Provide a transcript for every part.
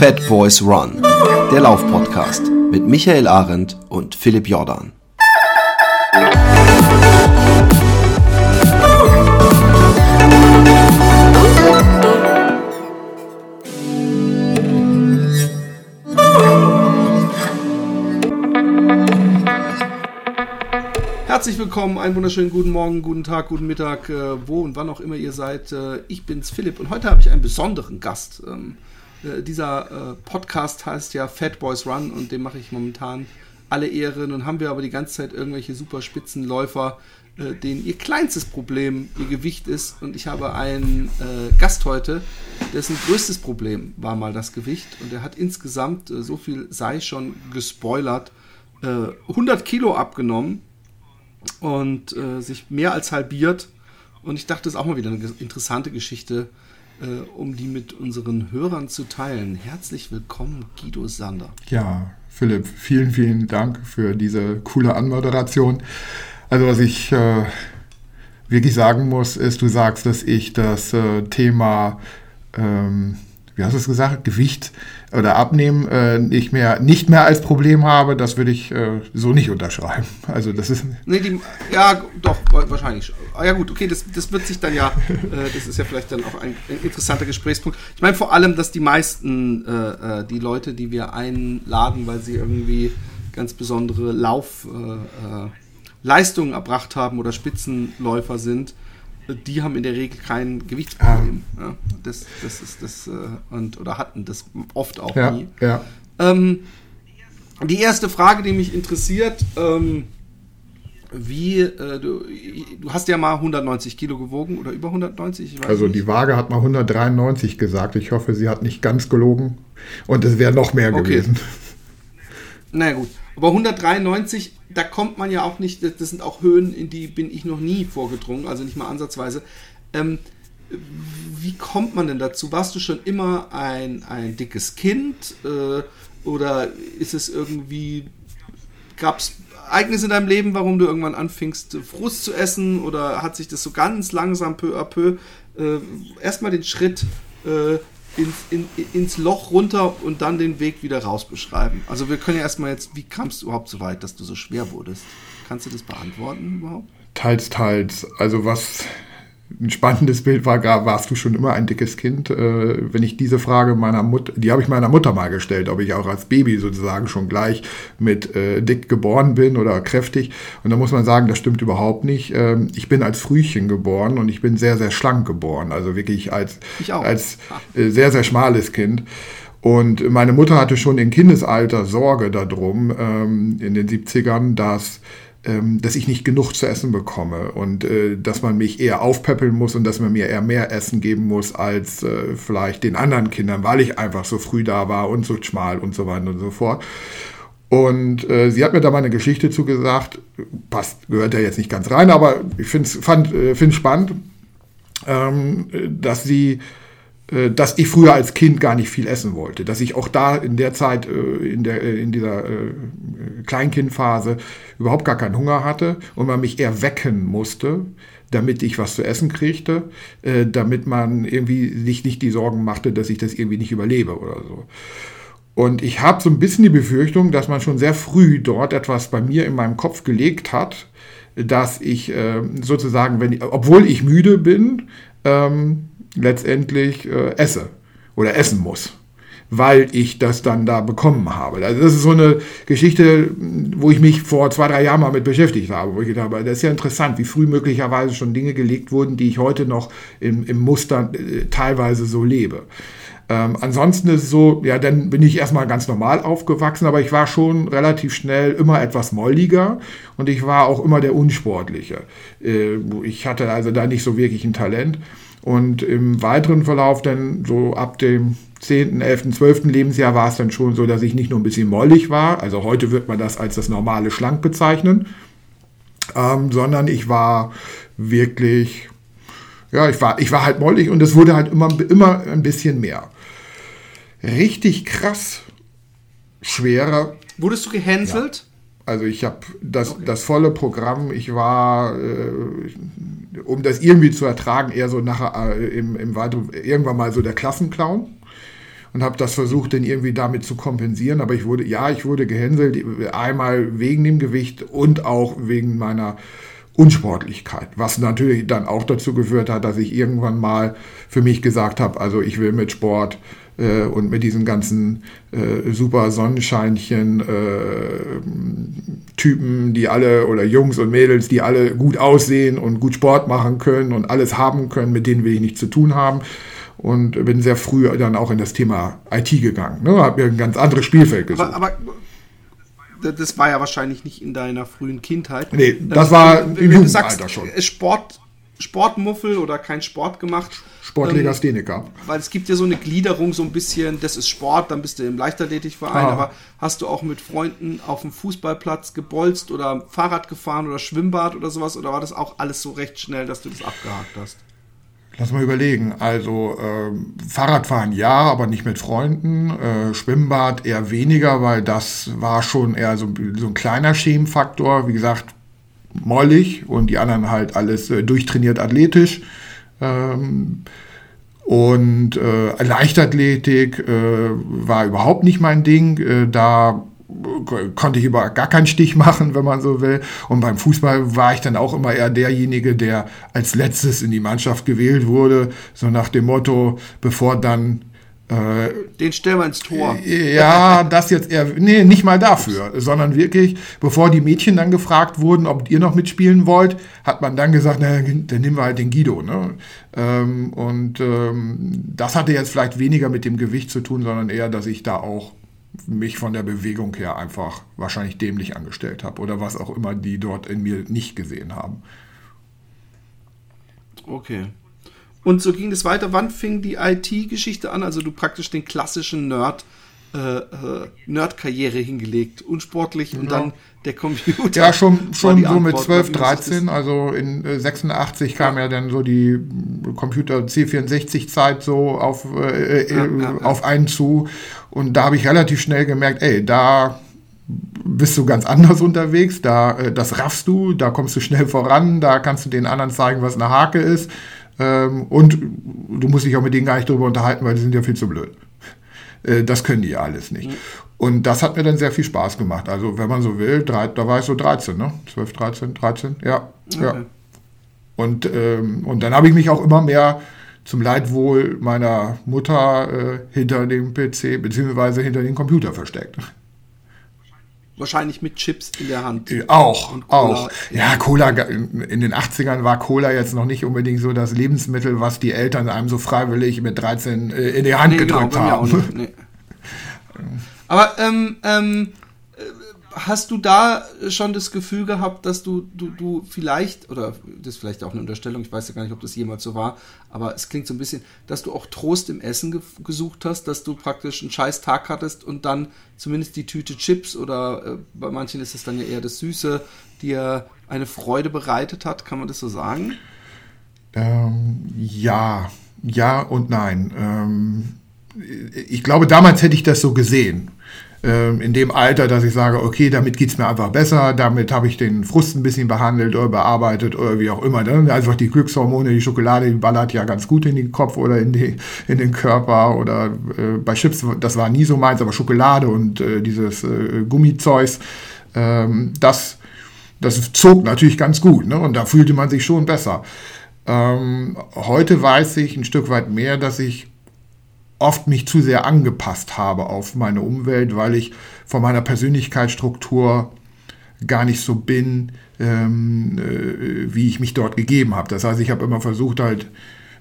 Fat Boys Run, der Laufpodcast mit Michael Arendt und Philipp Jordan. Herzlich willkommen, einen wunderschönen guten Morgen, guten Tag, guten Mittag, äh, wo und wann auch immer ihr seid. Äh, ich bin's Philipp und heute habe ich einen besonderen Gast. Äh, dieser äh, Podcast heißt ja Fat Boys Run und dem mache ich momentan alle Ehren. Und haben wir aber die ganze Zeit irgendwelche super Spitzenläufer, äh, denen ihr kleinstes Problem ihr Gewicht ist. Und ich habe einen äh, Gast heute, dessen größtes Problem war mal das Gewicht. Und er hat insgesamt, so viel sei schon gespoilert, 100 Kilo abgenommen und äh, sich mehr als halbiert. Und ich dachte, das ist auch mal wieder eine interessante Geschichte, äh, um die mit unseren Hörern zu teilen. Herzlich willkommen, Guido Sander. Ja, Philipp, vielen, vielen Dank für diese coole Anmoderation. Also was ich äh, wirklich sagen muss, ist, du sagst, dass ich das äh, Thema ähm, wie hast du es gesagt, Gewicht oder Abnehmen äh, nicht, mehr, nicht mehr als Problem habe, das würde ich äh, so nicht unterschreiben. Also das ist. Nee, die, ja, doch, wahrscheinlich. Ah, ja gut, okay, das, das wird sich dann ja, äh, das ist ja vielleicht dann auch ein, ein, interessanter Gesprächspunkt. Ich meine vor allem, dass die meisten, äh, äh, die Leute, die wir einladen, weil sie irgendwie ganz besondere Laufleistungen äh, erbracht haben oder Spitzenläufer sind, die haben in der Regel kein Gewichtsproblem. Ah. Ja, das, das ist das, äh, und, oder hatten das oft auch ja, nie. Ja. Ähm, die erste Frage, die mich interessiert, ähm, wie, äh, du, du, hast ja mal 190 Kilo gewogen oder über 190? also nicht. die Waage hat mal 193 gesagt. Ich hoffe, sie hat nicht ganz gelogen. Und es wäre noch mehr okay. gewesen. Na gut. Aber 193, da kommt man ja auch nicht, das sind auch Höhen, in die bin ich noch nie vorgedrungen, also nicht mal ansatzweise. Ähm, wie kommt man denn dazu? Warst du schon immer ein, ein dickes Kind? Äh, oder ist es irgendwie, gab es Ereignisse in deinem Leben, warum du irgendwann anfingst, Frust zu essen? Oder hat sich das so ganz langsam peu à peu äh, erstmal den Schritt äh, ins, in, ins Loch runter und dann den Weg wieder raus beschreiben. Also wir können ja erstmal jetzt, wie kamst du überhaupt so weit, dass du so schwer wurdest? Kannst du das beantworten überhaupt? Teils, teils. Also was ein spannendes Bild war, warst du schon immer ein dickes Kind? Äh, wenn ich diese Frage meiner Mutter, die habe ich meiner Mutter mal gestellt, ob ich auch als Baby sozusagen schon gleich mit äh, dick geboren bin oder kräftig. Und da muss man sagen, das stimmt überhaupt nicht. Ähm, ich bin als Frühchen geboren und ich bin sehr, sehr schlank geboren. Also wirklich als, als äh, sehr, sehr schmales Kind. Und meine Mutter hatte schon im Kindesalter Sorge darum, ähm, in den 70ern, dass dass ich nicht genug zu essen bekomme und äh, dass man mich eher aufpäppeln muss und dass man mir eher mehr Essen geben muss als äh, vielleicht den anderen Kindern, weil ich einfach so früh da war und so schmal und so weiter und so fort. Und äh, sie hat mir da mal eine Geschichte zugesagt, passt, gehört ja jetzt nicht ganz rein, aber ich finde es äh, spannend, ähm, dass sie dass ich früher als Kind gar nicht viel essen wollte, dass ich auch da in der Zeit, äh, in, der, äh, in dieser Kleinkindphase überhaupt gar keinen Hunger hatte und man mich eher wecken musste, damit ich was zu essen kriegte, damit man irgendwie sich nicht die Sorgen machte, dass ich das irgendwie nicht überlebe oder so. Und ich habe so ein bisschen die Befürchtung, dass man schon sehr früh dort etwas bei mir in meinem Kopf gelegt hat, dass ich sozusagen, wenn, obwohl ich müde bin, ähm, letztendlich äh, esse oder essen muss, weil ich das dann da bekommen habe. Also das ist so eine Geschichte, wo ich mich vor zwei, drei Jahren mal mit beschäftigt habe, wo ich gedacht das ist ja interessant, wie früh möglicherweise schon Dinge gelegt wurden, die ich heute noch im, im Muster äh, teilweise so lebe. Ähm, ansonsten ist es so, ja, dann bin ich erstmal ganz normal aufgewachsen, aber ich war schon relativ schnell immer etwas molliger und ich war auch immer der Unsportliche. Äh, ich hatte also da nicht so wirklich ein Talent. Und im weiteren Verlauf dann so ab dem 10., 11., 12. Lebensjahr war es dann schon so, dass ich nicht nur ein bisschen mollig war, also heute wird man das als das normale Schlank bezeichnen, ähm, sondern ich war wirklich, ja, ich war, ich war halt mollig und es wurde halt immer, immer ein bisschen mehr. Richtig krass schwerer. Wurdest du gehänselt? Ja. Also ich habe das, okay. das volle Programm, ich war, äh, um das irgendwie zu ertragen, eher so nachher äh, im, im weiteren, irgendwann mal so der Klassenclown. und habe das versucht, dann irgendwie damit zu kompensieren. Aber ich wurde, ja, ich wurde gehänselt, einmal wegen dem Gewicht und auch wegen meiner Unsportlichkeit, was natürlich dann auch dazu geführt hat, dass ich irgendwann mal für mich gesagt habe, also ich will mit Sport äh, und mit diesen ganzen äh, super Sonnenscheinchen äh, Typen, die alle oder Jungs und Mädels, die alle gut aussehen und gut Sport machen können und alles haben können, mit denen will ich nichts zu tun haben und bin sehr früh dann auch in das Thema IT gegangen. Ne? Habe mir ein ganz anderes Spielfeld gesucht. Aber, aber das war ja wahrscheinlich nicht in deiner frühen Kindheit. Nee, das war im Jugendalter schon. Äh, Sport, Sportmuffel oder kein Sport gemacht. Sportlegastheniker. Ähm, weil es gibt ja so eine Gliederung so ein bisschen, das ist Sport, dann bist du im Leichtathletikverein, ah. aber hast du auch mit Freunden auf dem Fußballplatz gebolzt oder Fahrrad gefahren oder Schwimmbad oder sowas oder war das auch alles so recht schnell, dass du das abgehakt hast? Lass mal überlegen. Also äh, Fahrradfahren ja, aber nicht mit Freunden. Äh, Schwimmbad eher weniger, weil das war schon eher so, so ein kleiner Schemenfaktor. Wie gesagt, mollig und die anderen halt alles äh, durchtrainiert athletisch. Ähm, und äh, Leichtathletik äh, war überhaupt nicht mein Ding. Äh, da konnte ich über gar keinen Stich machen, wenn man so will. Und beim Fußball war ich dann auch immer eher derjenige, der als letztes in die Mannschaft gewählt wurde, so nach dem Motto, bevor dann den stellen wir ins Tor. Ja, das jetzt eher, nee, nicht mal dafür, sondern wirklich, bevor die Mädchen dann gefragt wurden, ob ihr noch mitspielen wollt, hat man dann gesagt, na, dann nehmen wir halt den Guido. Ne? Ähm, und ähm, das hatte jetzt vielleicht weniger mit dem Gewicht zu tun, sondern eher, dass ich da auch mich von der Bewegung her einfach wahrscheinlich dämlich angestellt habe oder was auch immer die dort in mir nicht gesehen haben. Okay. Und so ging es weiter. Wann fing die IT-Geschichte an? Also du praktisch den klassischen Nerd, äh, äh, Nerd-Karriere hingelegt, unsportlich und dann der Computer. Ja, schon, schon so mit 12, 13. Also in äh, 86 kam ja. ja dann so die Computer C64-Zeit so auf, äh, äh, ja, auf einen zu. Und da habe ich relativ schnell gemerkt, ey, da bist du ganz anders unterwegs, da äh, das raffst du, da kommst du schnell voran, da kannst du den anderen zeigen, was eine Hake ist. Ähm, und du musst dich auch mit denen gar nicht drüber unterhalten, weil die sind ja viel zu blöd. Äh, das können die ja alles nicht. Mhm. Und das hat mir dann sehr viel Spaß gemacht. Also, wenn man so will, drei, da war ich so 13, ne? 12, 13, 13, ja. Okay. ja. Und, ähm, und dann habe ich mich auch immer mehr zum Leidwohl meiner Mutter äh, hinter dem PC bzw. hinter dem Computer versteckt. Wahrscheinlich mit Chips in der Hand. Äh, auch, auch. Ja, Cola, in den 80ern war Cola jetzt noch nicht unbedingt so das Lebensmittel, was die Eltern einem so freiwillig mit 13 äh, in die Hand nee, genau, gedrückt genau, haben. Nee. Aber ähm, ähm, hast du da schon das Gefühl gehabt, dass du, du, du vielleicht, oder das ist vielleicht auch eine Unterstellung, ich weiß ja gar nicht, ob das jemals so war, aber es klingt so ein bisschen, dass du auch Trost im Essen ge gesucht hast, dass du praktisch einen scheiß Tag hattest und dann zumindest die Tüte Chips oder äh, bei manchen ist es dann ja eher das Süße, dir eine Freude bereitet hat, kann man das so sagen? Ähm, ja, ja und nein. Ähm, ich glaube, damals hätte ich das so gesehen. Ähm, in dem Alter, dass ich sage, okay, damit geht es mir einfach besser, damit habe ich den Frust ein bisschen behandelt oder bearbeitet oder wie auch immer. Ne? Einfach die Glückshormone, die Schokolade, die ballert ja ganz gut in den Kopf oder in, die, in den Körper oder äh, bei Chips, das war nie so meins, aber Schokolade und äh, dieses äh, Gummizeugs, ähm, das, das zog natürlich ganz gut ne? und da fühlte man sich schon besser. Ähm, heute weiß ich ein Stück weit mehr, dass ich oft mich zu sehr angepasst habe auf meine Umwelt, weil ich von meiner Persönlichkeitsstruktur gar nicht so bin, ähm, äh, wie ich mich dort gegeben habe. Das heißt, ich habe immer versucht, halt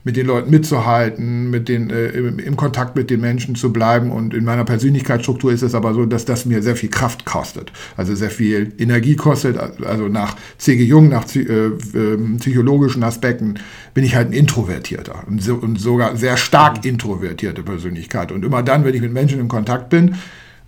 mit den Leuten mitzuhalten, mit den, äh, im, im, Kontakt mit den Menschen zu bleiben. Und in meiner Persönlichkeitsstruktur ist es aber so, dass das mir sehr viel Kraft kostet. Also sehr viel Energie kostet. Also nach C.G. Jung, nach äh, ähm, psychologischen Aspekten bin ich halt ein Introvertierter und, so, und sogar sehr stark introvertierte Persönlichkeit. Und immer dann, wenn ich mit Menschen in Kontakt bin,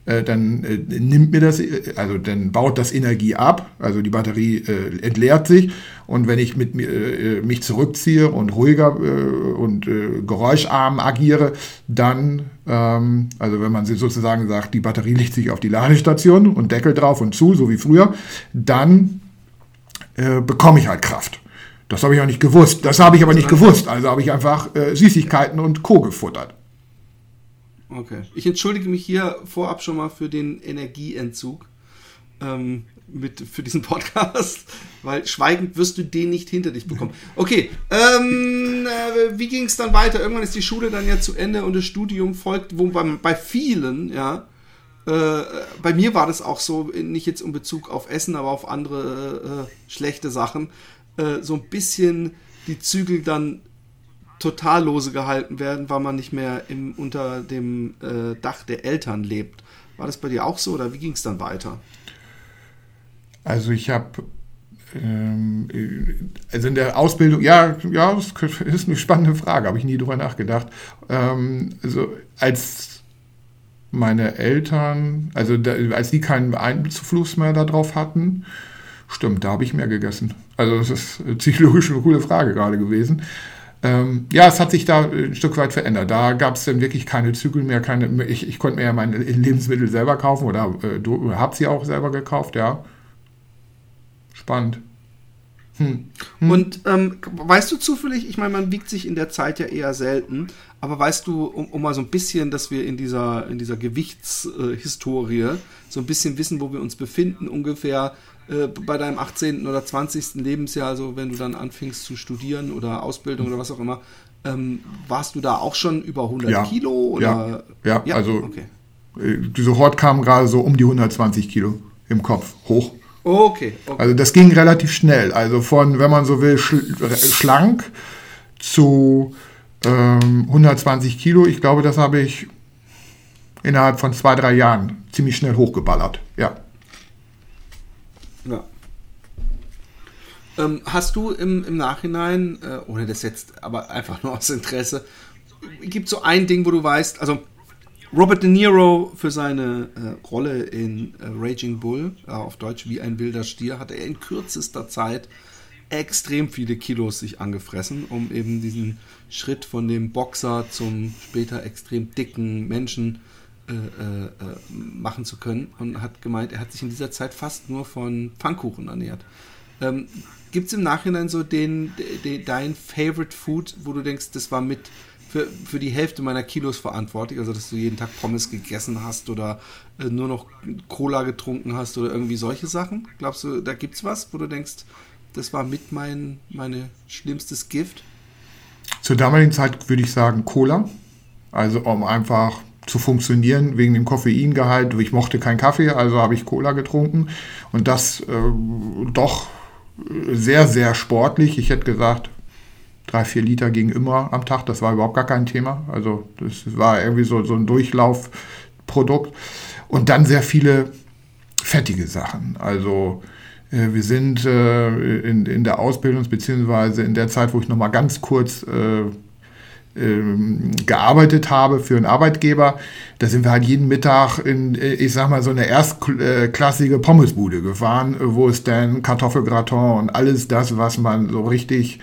dann äh, nimmt mir das, äh, also dann baut das Energie ab, also die Batterie äh, entleert sich und wenn ich mit äh, mich zurückziehe und ruhiger äh, und geräuscharm agiere, dann, ähm, also wenn man sozusagen sagt, die Batterie legt sich auf die Ladestation und Deckel drauf und zu, so wie früher, dann bekomme ich halt Kraft. Das habe ich auch nicht gewusst. Das habe ich aber nicht gewusst. Also habe ich einfach Süßigkeiten und Co. gefuttert. Okay. Ich entschuldige mich hier vorab schon mal für den Energieentzug ähm, mit, für diesen Podcast, weil schweigend wirst du den nicht hinter dich bekommen. Okay, ähm, äh, wie ging es dann weiter? Irgendwann ist die Schule dann ja zu Ende und das Studium folgt, wo bei, bei vielen, ja, äh, bei mir war das auch so, nicht jetzt in Bezug auf Essen, aber auf andere äh, schlechte Sachen, äh, so ein bisschen die Zügel dann total lose gehalten werden, weil man nicht mehr im, unter dem äh, Dach der Eltern lebt. War das bei dir auch so oder wie ging es dann weiter? Also ich habe ähm, also in der Ausbildung, ja, ja, das ist eine spannende Frage, habe ich nie drüber nachgedacht. Ähm, also als meine Eltern, also als die keinen Einfluss mehr darauf hatten, stimmt, da habe ich mehr gegessen. Also das ist psychologisch eine coole Frage gerade gewesen. Ähm, ja, es hat sich da ein Stück weit verändert. Da gab es dann wirklich keine Zügel mehr, keine, ich, ich konnte mir ja meine Lebensmittel selber kaufen oder äh, hast sie auch selber gekauft, ja. Spannend. Hm. Hm. Und ähm, weißt du zufällig, ich meine, man wiegt sich in der Zeit ja eher selten, aber weißt du, um, um mal so ein bisschen, dass wir in dieser, in dieser Gewichtshistorie äh, so ein bisschen wissen, wo wir uns befinden, ungefähr äh, bei deinem 18. oder 20. Lebensjahr, also wenn du dann anfingst zu studieren oder Ausbildung oder was auch immer, ähm, warst du da auch schon über 100 ja. Kilo? Oder? Ja, ja, ja also okay. Äh, diese Hort kam gerade so um die 120 Kilo im Kopf hoch. Okay, okay. Also das ging relativ schnell. Also von, wenn man so will, schl schlank zu ähm, 120 Kilo. Ich glaube, das habe ich innerhalb von zwei, drei Jahren ziemlich schnell hochgeballert. Ja. Ja. Ähm, hast du im, im Nachhinein, äh, ohne das jetzt, aber einfach nur aus Interesse, gibt so ein Ding, wo du weißt, also Robert De Niro für seine äh, Rolle in äh, Raging Bull, äh, auf Deutsch wie ein wilder Stier, hat er in kürzester Zeit extrem viele Kilos sich angefressen, um eben diesen Schritt von dem Boxer zum später extrem dicken Menschen äh, äh, äh, machen zu können und hat gemeint, er hat sich in dieser Zeit fast nur von Pfannkuchen ernährt. Ähm, Gibt es im Nachhinein so den, den, dein Favorite Food, wo du denkst, das war mit für, für die Hälfte meiner Kilos verantwortlich. Also, dass du jeden Tag Pommes gegessen hast oder äh, nur noch Cola getrunken hast oder irgendwie solche Sachen. Glaubst du, da gibt es was, wo du denkst, das war mit mein meine schlimmstes Gift? Zur damaligen Zeit würde ich sagen Cola. Also, um einfach zu funktionieren wegen dem Koffeingehalt. Ich mochte keinen Kaffee, also habe ich Cola getrunken. Und das äh, doch sehr, sehr sportlich. Ich hätte gesagt, drei, vier Liter gingen immer am Tag. Das war überhaupt gar kein Thema. Also das war irgendwie so, so ein Durchlaufprodukt. Und dann sehr viele fettige Sachen. Also äh, wir sind äh, in, in der Ausbildung, beziehungsweise in der Zeit, wo ich nochmal ganz kurz äh, ähm, gearbeitet habe für einen Arbeitgeber, da sind wir halt jeden Mittag in, äh, ich sag mal, so eine erstklassige Pommesbude gefahren, wo es dann Kartoffelgratin und alles das, was man so richtig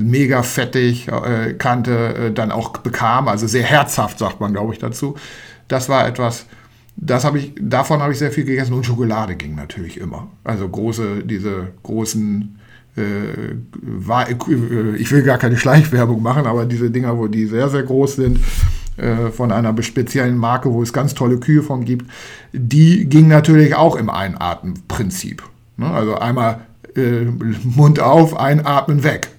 mega fettig äh, kannte, äh, dann auch bekam. Also sehr herzhaft, sagt man, glaube ich, dazu. Das war etwas, das habe ich, davon habe ich sehr viel gegessen und Schokolade ging natürlich immer. Also große, diese großen, äh, war, äh, ich will gar keine Schleichwerbung machen, aber diese Dinger, wo die sehr, sehr groß sind, äh, von einer speziellen Marke, wo es ganz tolle Kühe von gibt, die ging natürlich auch im Einatmenprinzip. Ne? Also einmal äh, Mund auf, einatmen, weg.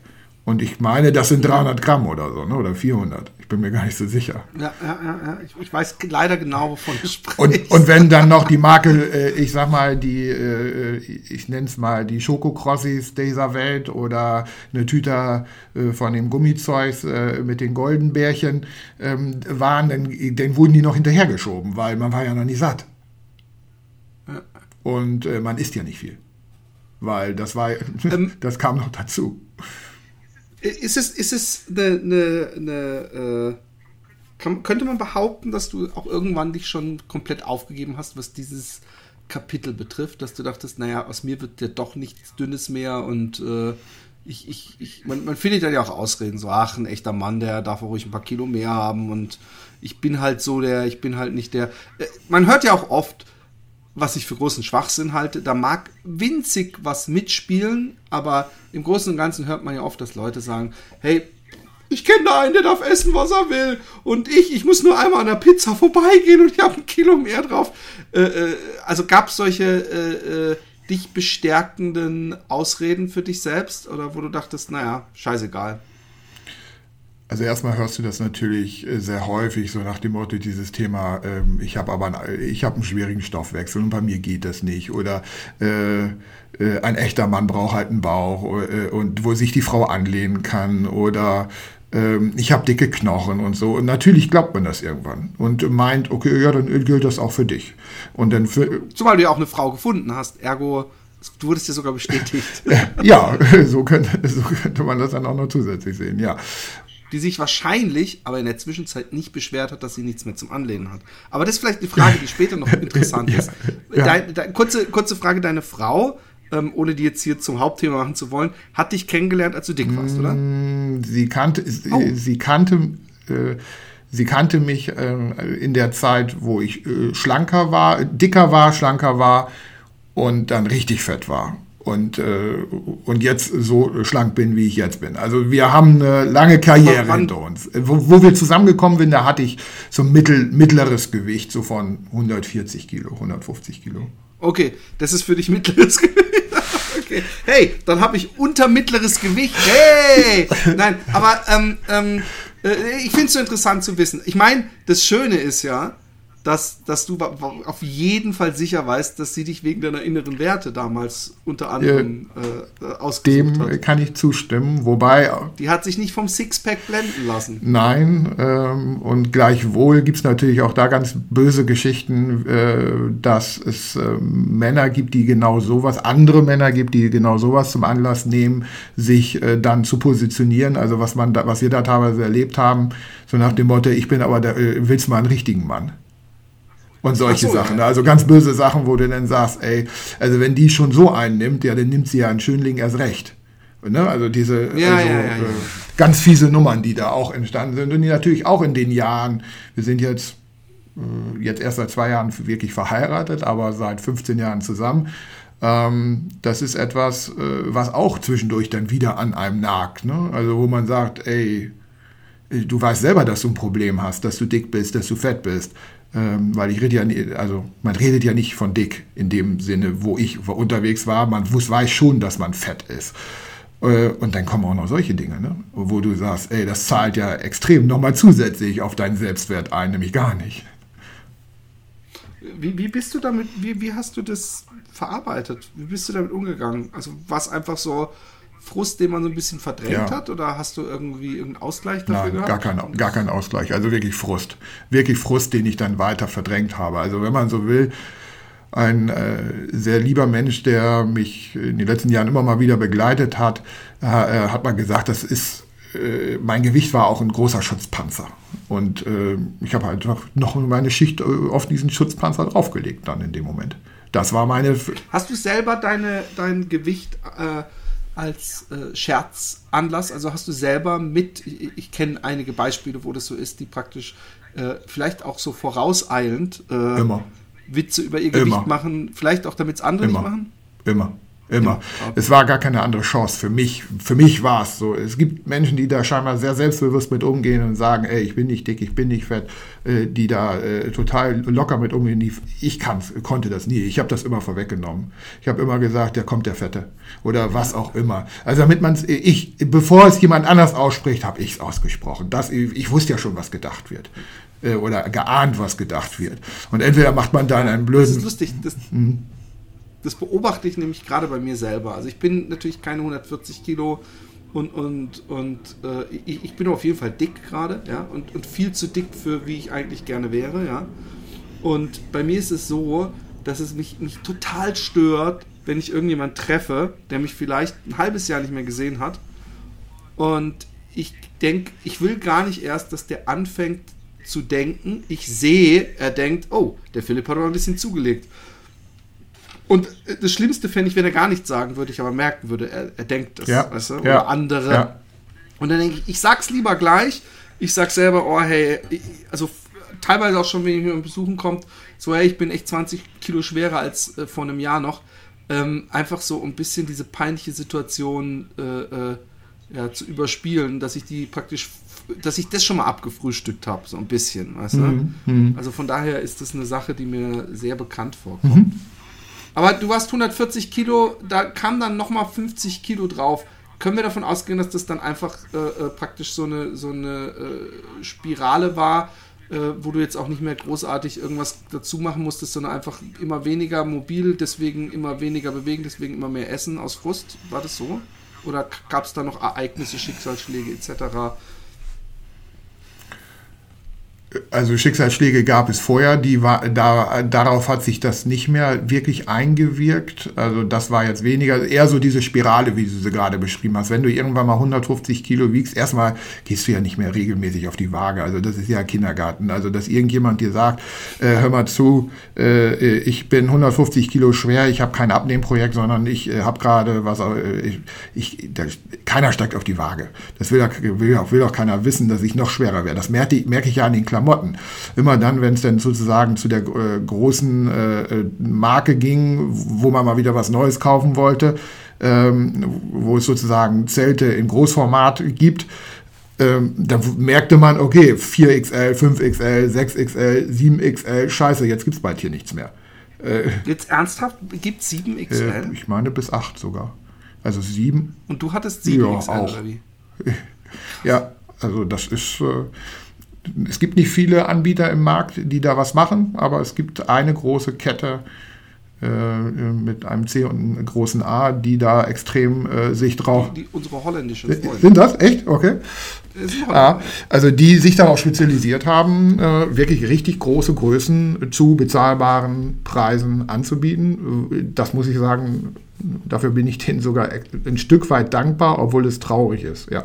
Und ich meine, das sind 300 Gramm oder so, ne? oder 400. Ich bin mir gar nicht so sicher. Ja, ja, ja. Ich, ich weiß leider genau, wovon du sprichst. Und, und wenn dann noch die Marke, äh, ich sag mal, die, äh, ich nenne es mal, die Schokokrossis dieser Welt oder eine Tüte äh, von dem Gummizeugs äh, mit den Goldenbärchen ähm, waren, dann, dann wurden die noch hinterhergeschoben, weil man war ja noch nicht satt. Ja. Und äh, man isst ja nicht viel. Weil das war, ähm, das kam noch dazu. Ist es, ist es eine, eine, eine äh, kann, könnte man behaupten, dass du auch irgendwann dich schon komplett aufgegeben hast, was dieses Kapitel betrifft, dass du dachtest, naja, aus mir wird ja doch nichts Dünnes mehr und äh, ich, ich, ich, man, man findet ja auch Ausreden, so, ach, ein echter Mann, der darf auch ruhig ein paar Kilo mehr haben und ich bin halt so der, ich bin halt nicht der. Äh, man hört ja auch oft, was ich für großen Schwachsinn halte. Da mag winzig was mitspielen, aber im Großen und Ganzen hört man ja oft, dass Leute sagen, hey, ich kenne da einen, der darf essen, was er will. Und ich, ich muss nur einmal an der Pizza vorbeigehen und ich habe ein Kilo mehr drauf. Äh, äh, also gab es solche äh, äh, dich bestärkenden Ausreden für dich selbst oder wo du dachtest, naja, scheißegal. Also erstmal hörst du das natürlich äh, sehr häufig, so nach dem Motto dieses Thema, ähm, ich habe aber einen, ich hab einen schwierigen Stoffwechsel und bei mir geht das nicht. Oder äh, äh, ein echter Mann braucht halt einen Bauch äh, und wo sich die Frau anlehnen kann. Oder ähm, ich habe dicke Knochen und so. Und natürlich glaubt man das irgendwann und meint, okay, ja, dann gilt das auch für dich. Und dann für, Zumal du ja auch eine Frau gefunden hast, ergo Du wurdest ja sogar bestätigt. ja, so könnte, so könnte man das dann auch noch zusätzlich sehen, ja die sich wahrscheinlich aber in der Zwischenzeit nicht beschwert hat, dass sie nichts mehr zum Anlehnen hat. Aber das ist vielleicht eine Frage, die später noch interessant ja, ist. Ja. Dein, dein, kurze, kurze Frage, deine Frau, ähm, ohne die jetzt hier zum Hauptthema machen zu wollen, hat dich kennengelernt, als du dick warst, oder? Mm, sie kannte, oh. sie kannte, äh, sie kannte mich äh, in der Zeit, wo ich äh, schlanker war, dicker war, schlanker war und dann richtig fett war und, äh, und jetzt so schlank bin, wie ich jetzt bin. Also wir haben eine lange Karriere hinter uns. Wo, wo, wir zusammengekommen sind, da hatte ich so mittel, mittleres Gewicht, so von 140 Kilo, 150 Kilo. Okay, das ist für dich mittleres Gewicht. okay. Hey, dann habe ich unter mittleres Gewicht. Hey! Nein, aber ähm, ähm, äh, ich finde es so interessant zu wissen. Ich meine, das Schöne ist ja, dass, dass du auf jeden Fall sicher weißt, dass sie dich wegen deiner inneren Werte damals unter anderem äh, äh, ausgesucht Dem hat. kann ich zustimmen, wobei... Die hat sich nicht vom Sixpack blenden lassen. Nein, ähm, und gleichwohl gibt es natürlich auch da ganz böse Geschichten, äh, dass es äh, Männer gibt, die genau sowas, andere Männer gibt, die genau sowas zum Anlass nehmen, sich äh, dann zu positionieren, also was, man da, was wir da teilweise erlebt haben, so nach dem Motto, ich bin aber der, äh, willst mal einen richtigen Mann und solche so, Sachen. Ja. Also ganz böse Sachen, wo du dann sagst, ey, also wenn die schon so einnimmt, ja, dann nimmt sie ja einen Schönling erst recht. Ne? Also diese ja, also, ja, äh, ganz fiese Nummern, die da auch entstanden sind und die natürlich auch in den Jahren, wir sind jetzt, äh, jetzt erst seit zwei Jahren wirklich verheiratet, aber seit 15 Jahren zusammen. Ähm, das ist etwas, äh, was auch zwischendurch dann wieder an einem nagt. Ne? Also wo man sagt, ey, du weißt selber, dass du ein Problem hast, dass du dick bist, dass du fett bist. Ähm, weil ich rede ja, nie, also man redet ja nicht von dick in dem Sinne, wo ich unterwegs war. Man wusste, weiß schon, dass man fett ist. Äh, und dann kommen auch noch solche Dinge, ne? wo du sagst, ey, das zahlt ja extrem nochmal zusätzlich auf deinen Selbstwert ein, nämlich gar nicht. Wie, wie bist du damit, wie, wie hast du das verarbeitet? Wie bist du damit umgegangen? Also war es einfach so, Frust, den man so ein bisschen verdrängt ja. hat? Oder hast du irgendwie irgendeinen Ausgleich dafür Nein, gehabt? Gar kein, gar kein Ausgleich. Also wirklich Frust. Wirklich Frust, den ich dann weiter verdrängt habe. Also wenn man so will, ein äh, sehr lieber Mensch, der mich in den letzten Jahren immer mal wieder begleitet hat, äh, hat mal gesagt, das ist äh, mein Gewicht war auch ein großer Schutzpanzer. Und äh, ich habe halt noch meine Schicht äh, auf diesen Schutzpanzer draufgelegt dann in dem Moment. Das war meine. Hast du selber deine, dein Gewicht äh, als äh, Scherzanlass? Also hast du selber mit, ich, ich kenne einige Beispiele, wo das so ist, die praktisch äh, vielleicht auch so vorauseilend äh, Witze über ihr Gewicht Immer. machen, vielleicht auch damit es andere Immer. nicht machen? Immer. Immer. Es war gar keine andere Chance für mich. Für mich war es so. Es gibt Menschen, die da scheinbar sehr selbstbewusst mit umgehen und sagen, ey, ich bin nicht dick, ich bin nicht fett, äh, die da äh, total locker mit umgehen. Ich kann's, konnte das nie. Ich habe das immer vorweggenommen. Ich habe immer gesagt, der kommt der Fette oder was auch immer. Also damit man es, ich, bevor es jemand anders ausspricht, habe ich es ausgesprochen. Das, ich wusste ja schon, was gedacht wird äh, oder geahnt, was gedacht wird. Und entweder macht man dann einen blöden. Das ist lustig. Das, mhm das beobachte ich nämlich gerade bei mir selber. Also ich bin natürlich keine 140 Kilo und, und, und äh, ich, ich, bin auf jeden Fall dick gerade, ja, und, und viel zu dick für wie ich eigentlich gerne wäre, ja. Und bei mir ist es so, dass es mich, mich total stört, wenn ich irgendjemanden treffe, der mich vielleicht ein halbes Jahr nicht mehr gesehen hat. Und ich denke, ich will gar nicht erst, dass der anfängt zu denken. Ich sehe, er denkt, oh, der Philipp hat aber ein bisschen zugelegt. Und das Schlimmste fände ich, wenn er gar nichts sagen würde, ich aber merken würde, er, er denkt das, ja. weißt du? Oder ja. andere. Ja. Und dann denke ich, ich sag's lieber gleich. Ich sag selber, oh hey, also teilweise auch schon, wenn jemand besuchen kommt, so hey, ich bin echt 20 Kilo schwerer als äh, vor einem Jahr noch. Ähm, einfach so ein bisschen diese peinliche Situation äh, äh, ja, zu überspielen, dass ich die praktisch dass ich das schon mal abgefrühstückt habe, so ein bisschen, weißt mhm. du? Mhm. Also von daher ist das eine Sache, die mir sehr bekannt vorkommt. Mhm. Aber du warst 140 Kilo, da kam dann nochmal 50 Kilo drauf. Können wir davon ausgehen, dass das dann einfach äh, äh, praktisch so eine, so eine äh, Spirale war, äh, wo du jetzt auch nicht mehr großartig irgendwas dazu machen musstest, sondern einfach immer weniger mobil, deswegen immer weniger bewegen, deswegen immer mehr essen aus Frust? War das so? Oder gab es da noch Ereignisse, Schicksalsschläge etc., also Schicksalsschläge gab es vorher, die war, da, darauf hat sich das nicht mehr wirklich eingewirkt. Also das war jetzt weniger, eher so diese Spirale, wie du sie gerade beschrieben hast. Wenn du irgendwann mal 150 Kilo wiegst, erstmal gehst du ja nicht mehr regelmäßig auf die Waage. Also das ist ja Kindergarten. Also dass irgendjemand dir sagt, äh, hör mal zu, äh, ich bin 150 Kilo schwer, ich habe kein Abnehmprojekt, sondern ich äh, habe gerade was, äh, ich, ich, da, keiner steigt auf die Waage. Das will, will, auch, will auch keiner wissen, dass ich noch schwerer werde. Das merke, merke ich ja an den Klamotten Klamotten. Immer dann, wenn es dann sozusagen zu der äh, großen äh, äh, Marke ging, wo man mal wieder was Neues kaufen wollte, ähm, wo es sozusagen Zelte in Großformat gibt, ähm, da merkte man, okay, 4XL, 5XL, 6XL, 7XL, scheiße, jetzt gibt es bald hier nichts mehr. Äh, jetzt ernsthaft, gibt es 7XL? Äh, ich meine bis 8 sogar. Also 7. Und du hattest 7XL ja, auch. oder wie? Ja, also das ist, äh, es gibt nicht viele Anbieter im Markt, die da was machen, aber es gibt eine große Kette äh, mit einem C und einem großen A, die da extrem äh, sich drauf. Die, die, unsere holländischen Freunde. Sind das? Echt? Okay. Ja, also die sich darauf spezialisiert haben, äh, wirklich richtig große Größen zu bezahlbaren Preisen anzubieten. Das muss ich sagen, dafür bin ich denen sogar ein Stück weit dankbar, obwohl es traurig ist, ja.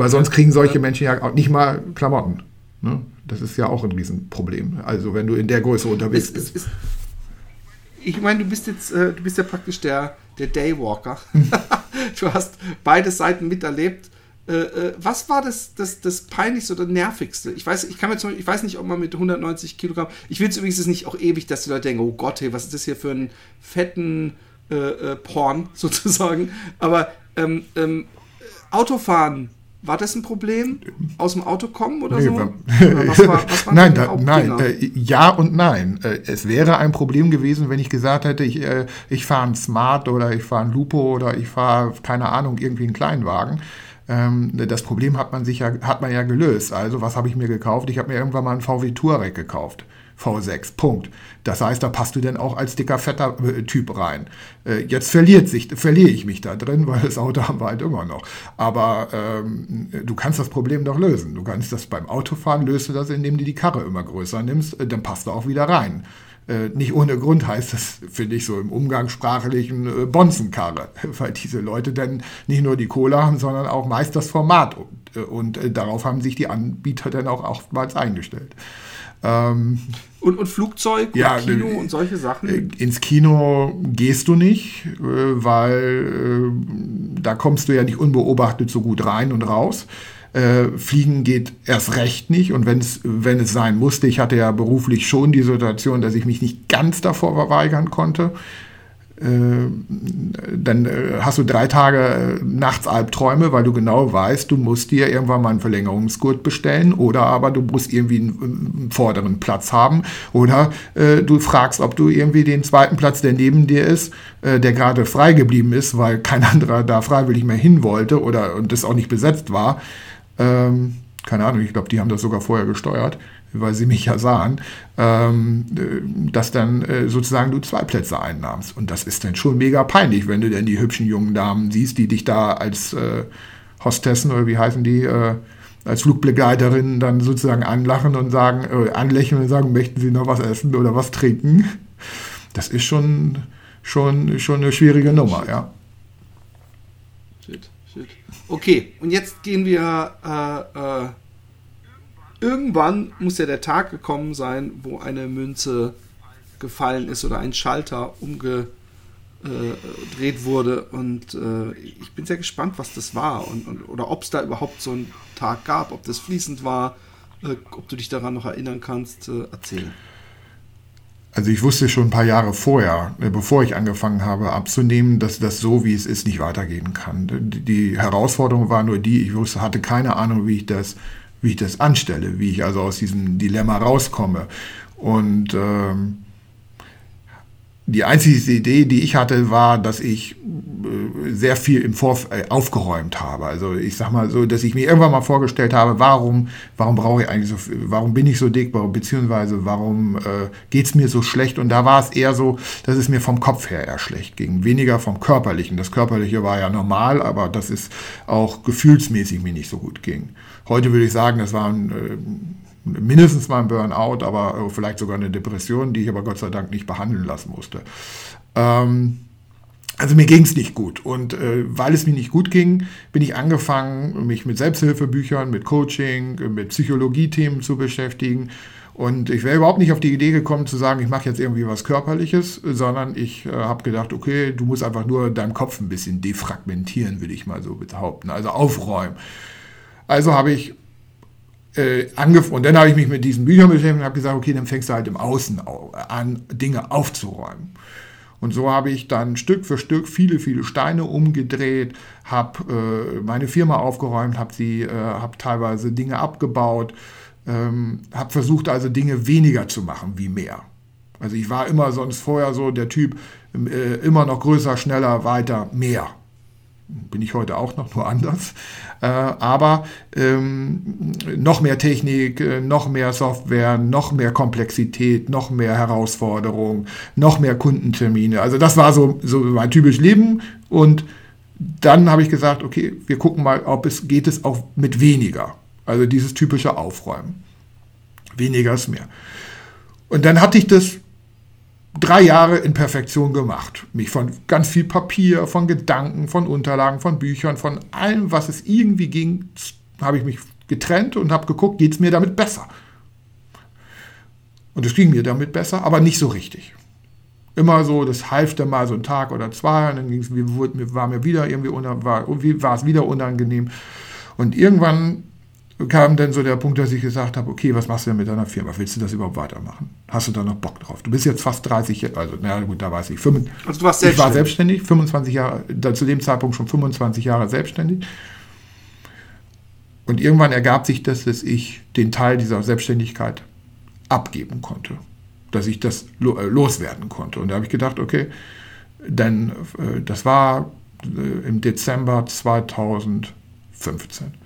Weil sonst kriegen solche Menschen ja auch nicht mal Klamotten. Ne? Das ist ja auch ein Riesenproblem. Also wenn du in der Größe unterwegs bist. Ist, ich meine, du bist jetzt, äh, du bist ja praktisch der, der Daywalker. du hast beide Seiten miterlebt. Äh, äh, was war das, das, das peinlichste oder nervigste? Ich weiß, ich kann mir zum Beispiel, ich weiß nicht, ob man mit 190 Kilogramm. Ich will es übrigens nicht auch ewig, dass die Leute denken, oh Gott, hey, was ist das hier für ein fetten äh Porn sozusagen? Aber ähm, ähm, Autofahren war das ein Problem? Aus dem Auto kommen oder nee, so? Oder was war, was nein, da, nein äh, ja und nein. Äh, es wäre ein Problem gewesen, wenn ich gesagt hätte, ich, äh, ich fahre einen Smart oder ich fahre einen Lupo oder ich fahre, keine Ahnung, irgendwie einen Kleinwagen. Ähm, das Problem hat man, sich ja, hat man ja gelöst. Also, was habe ich mir gekauft? Ich habe mir irgendwann mal einen VW Touareg gekauft. V6. Punkt. Das heißt, da passt du denn auch als dicker, fetter äh, Typ rein. Äh, jetzt verliert sich, verliere ich mich da drin, weil das Auto haben wir halt immer noch. Aber ähm, du kannst das Problem doch lösen. Du kannst das beim Autofahren, löst du das, indem du die Karre immer größer nimmst, äh, dann passt du auch wieder rein. Nicht ohne Grund heißt das, finde ich, so im umgangssprachlichen Bonzenkarre, weil diese Leute dann nicht nur die Kohle haben, sondern auch meist das Format. Und, und darauf haben sich die Anbieter dann auch oftmals eingestellt. Ähm, und, und Flugzeug, ja, Kino äh, und solche Sachen? Äh, ins Kino gehst du nicht, äh, weil da kommst du ja nicht unbeobachtet so gut rein und raus. Fliegen geht erst recht nicht und wenn's, wenn es sein musste, ich hatte ja beruflich schon die Situation, dass ich mich nicht ganz davor verweigern konnte, äh, dann äh, hast du drei Tage äh, nachts Albträume, weil du genau weißt, du musst dir irgendwann mal einen Verlängerungsgurt bestellen oder aber du musst irgendwie einen, einen vorderen Platz haben oder äh, du fragst, ob du irgendwie den zweiten Platz, der neben dir ist, äh, der gerade frei geblieben ist, weil kein anderer da freiwillig mehr hin wollte oder und das auch nicht besetzt war. Ähm, keine Ahnung, ich glaube, die haben das sogar vorher gesteuert weil sie mich ja sahen, ähm, äh, dass dann äh, sozusagen du zwei Plätze einnahmst. Und das ist dann schon mega peinlich, wenn du denn die hübschen jungen Damen siehst, die dich da als äh, Hostessen oder wie heißen die, äh, als Flugbegleiterinnen dann sozusagen anlachen und sagen, äh, anlächeln und sagen, möchten sie noch was essen oder was trinken. Das ist schon, schon, schon eine schwierige Nummer, ja. Shit, shit. Okay, und jetzt gehen wir äh, irgendwann muss ja der Tag gekommen sein, wo eine Münze gefallen ist oder ein Schalter umgedreht wurde. Und äh, ich bin sehr gespannt, was das war und, und oder ob es da überhaupt so einen Tag gab, ob das fließend war, äh, ob du dich daran noch erinnern kannst, äh, erzählen. Also ich wusste schon ein paar Jahre vorher, äh, bevor ich angefangen habe abzunehmen, dass das so, wie es ist, nicht weitergehen kann. Die Herausforderung war nur die, ich wusste, hatte keine Ahnung, wie ich das, wie ich das anstelle, wie ich also aus diesem Dilemma rauskomme. Und ähm, die einzige Idee, die ich hatte, war, dass ich äh, sehr viel im Vorf äh, aufgeräumt habe. Also ich sag mal so, dass ich mir irgendwann mal vorgestellt habe, warum, warum brauche ich eigentlich so, viel, warum bin ich so dick, beziehungsweise warum äh, geht es mir so schlecht? Und da war es eher so, dass es mir vom Kopf her eher schlecht ging, weniger vom Körperlichen. Das Körperliche war ja normal, aber dass es auch gefühlsmäßig mir nicht so gut ging. Heute würde ich sagen, das war ein äh, mindestens mal ein Burnout, aber äh, vielleicht sogar eine Depression, die ich aber Gott sei Dank nicht behandeln lassen musste. Ähm, also mir ging es nicht gut. Und äh, weil es mir nicht gut ging, bin ich angefangen, mich mit Selbsthilfebüchern, mit Coaching, mit Psychologiethemen zu beschäftigen. Und ich wäre überhaupt nicht auf die Idee gekommen zu sagen, ich mache jetzt irgendwie was Körperliches, sondern ich äh, habe gedacht, okay, du musst einfach nur deinen Kopf ein bisschen defragmentieren, will ich mal so behaupten, also aufräumen. Also habe ich äh, angefangen. Und dann habe ich mich mit diesen Büchern beschäftigt und habe gesagt, okay, dann fängst du halt im Außen an, Dinge aufzuräumen. Und so habe ich dann Stück für Stück viele, viele Steine umgedreht, habe äh, meine Firma aufgeräumt, habe sie, äh, habe teilweise Dinge abgebaut, ähm, habe versucht also Dinge weniger zu machen wie mehr. Also ich war immer sonst vorher so der Typ, äh, immer noch größer, schneller, weiter, mehr bin ich heute auch noch, nur anders. Äh, aber ähm, noch mehr Technik, äh, noch mehr Software, noch mehr Komplexität, noch mehr Herausforderungen, noch mehr Kundentermine. Also das war so, so mein typisches Leben. Und dann habe ich gesagt, okay, wir gucken mal, ob es geht es auch mit weniger. Also dieses typische Aufräumen. Weniger ist mehr. Und dann hatte ich das drei Jahre in Perfektion gemacht. Mich von ganz viel Papier, von Gedanken, von Unterlagen, von Büchern, von allem, was es irgendwie ging, habe ich mich getrennt und habe geguckt, geht es mir damit besser. Und es ging mir damit besser, aber nicht so richtig. Immer so, das half dann mal so einen Tag oder zwei und dann war mir wieder irgendwie war, war es wieder unangenehm. Und irgendwann kam dann so der Punkt, dass ich gesagt habe, okay, was machst du denn mit deiner Firma? Willst du das überhaupt weitermachen? Hast du da noch Bock drauf? Du bist jetzt fast 30, also na gut, da weiß ich. 5, also du warst selbstständig. Ich war selbstständig, 25 Jahre, zu dem Zeitpunkt schon 25 Jahre selbstständig. Und irgendwann ergab sich das, dass ich den Teil dieser Selbstständigkeit abgeben konnte. Dass ich das äh, loswerden konnte. Und da habe ich gedacht, okay, denn äh, das war äh, im Dezember 2015.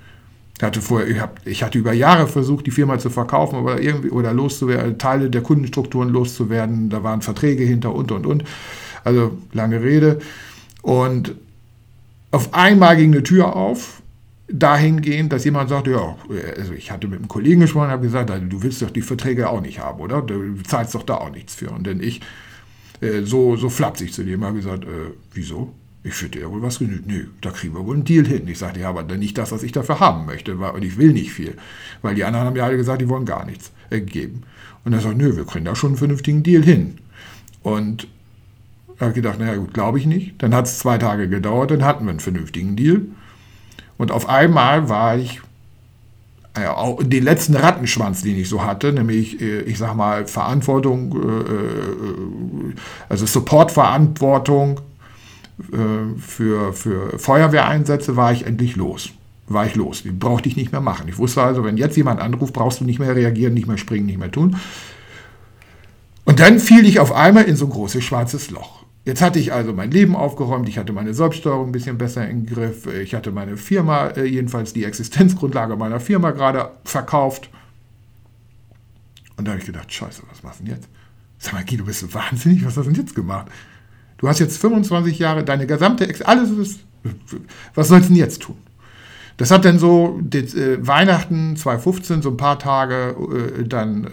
Ich hatte, vorher, ich, hab, ich hatte über Jahre versucht, die Firma zu verkaufen oder irgendwie oder loszuwerden, Teile der Kundenstrukturen loszuwerden. Da waren Verträge hinter und und und. Also lange Rede. Und auf einmal ging eine Tür auf, dahingehend, dass jemand sagte, ja, also ich hatte mit einem Kollegen gesprochen habe gesagt, du willst doch die Verträge auch nicht haben, oder? Du zahlst doch da auch nichts für. Und dann ich äh, so, so flapsig zu dem habe gesagt, äh, wieso? Ich finde ja wohl was genügt. Nö, da kriegen wir wohl einen Deal hin. Ich sagte, ja, aber nicht das, was ich dafür haben möchte. Und ich will nicht viel. Weil die anderen haben ja alle gesagt, die wollen gar nichts äh, geben. Und er sagt, nö, wir kriegen da schon einen vernünftigen Deal hin. Und er hat gedacht, naja gut, glaube ich nicht. Dann hat es zwei Tage gedauert, dann hatten wir einen vernünftigen Deal. Und auf einmal war ich äh, auch den letzten Rattenschwanz, den ich so hatte, nämlich, äh, ich sag mal, Verantwortung, also Supportverantwortung äh, für, für Feuerwehreinsätze war ich endlich los. War ich los. Die brauchte ich nicht mehr machen. Ich wusste also, wenn jetzt jemand anruft, brauchst du nicht mehr reagieren, nicht mehr springen, nicht mehr tun. Und dann fiel ich auf einmal in so ein großes schwarzes Loch. Jetzt hatte ich also mein Leben aufgeräumt, ich hatte meine Selbststeuerung ein bisschen besser im Griff, ich hatte meine Firma, äh, jedenfalls die Existenzgrundlage meiner Firma gerade verkauft. Und da habe ich gedacht, scheiße, was machst du denn jetzt? Sag mal, Guido, bist du wahnsinnig? Was hast du denn jetzt gemacht? Du hast jetzt 25 Jahre, deine gesamte, Ex alles ist, was sollst du denn jetzt tun? Das hat dann so äh, Weihnachten 2015, so ein paar Tage äh, dann äh,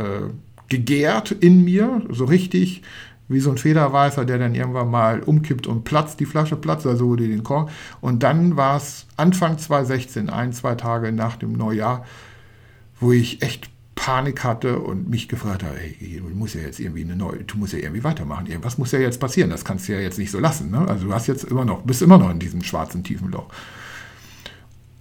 gegärt in mir, so richtig wie so ein Federweißer, der dann irgendwann mal umkippt und platzt, die Flasche platzt, also wurde den Korn. Und dann war es Anfang 2016, ein, zwei Tage nach dem Neujahr, wo ich echt Panik hatte und mich gefragt habe, hey, du musst ja jetzt irgendwie eine neue, du musst ja irgendwie weitermachen. Irgendwas muss ja jetzt passieren. Das kannst du ja jetzt nicht so lassen. Ne? Also du hast jetzt immer noch, bist immer noch in diesem schwarzen tiefen Loch.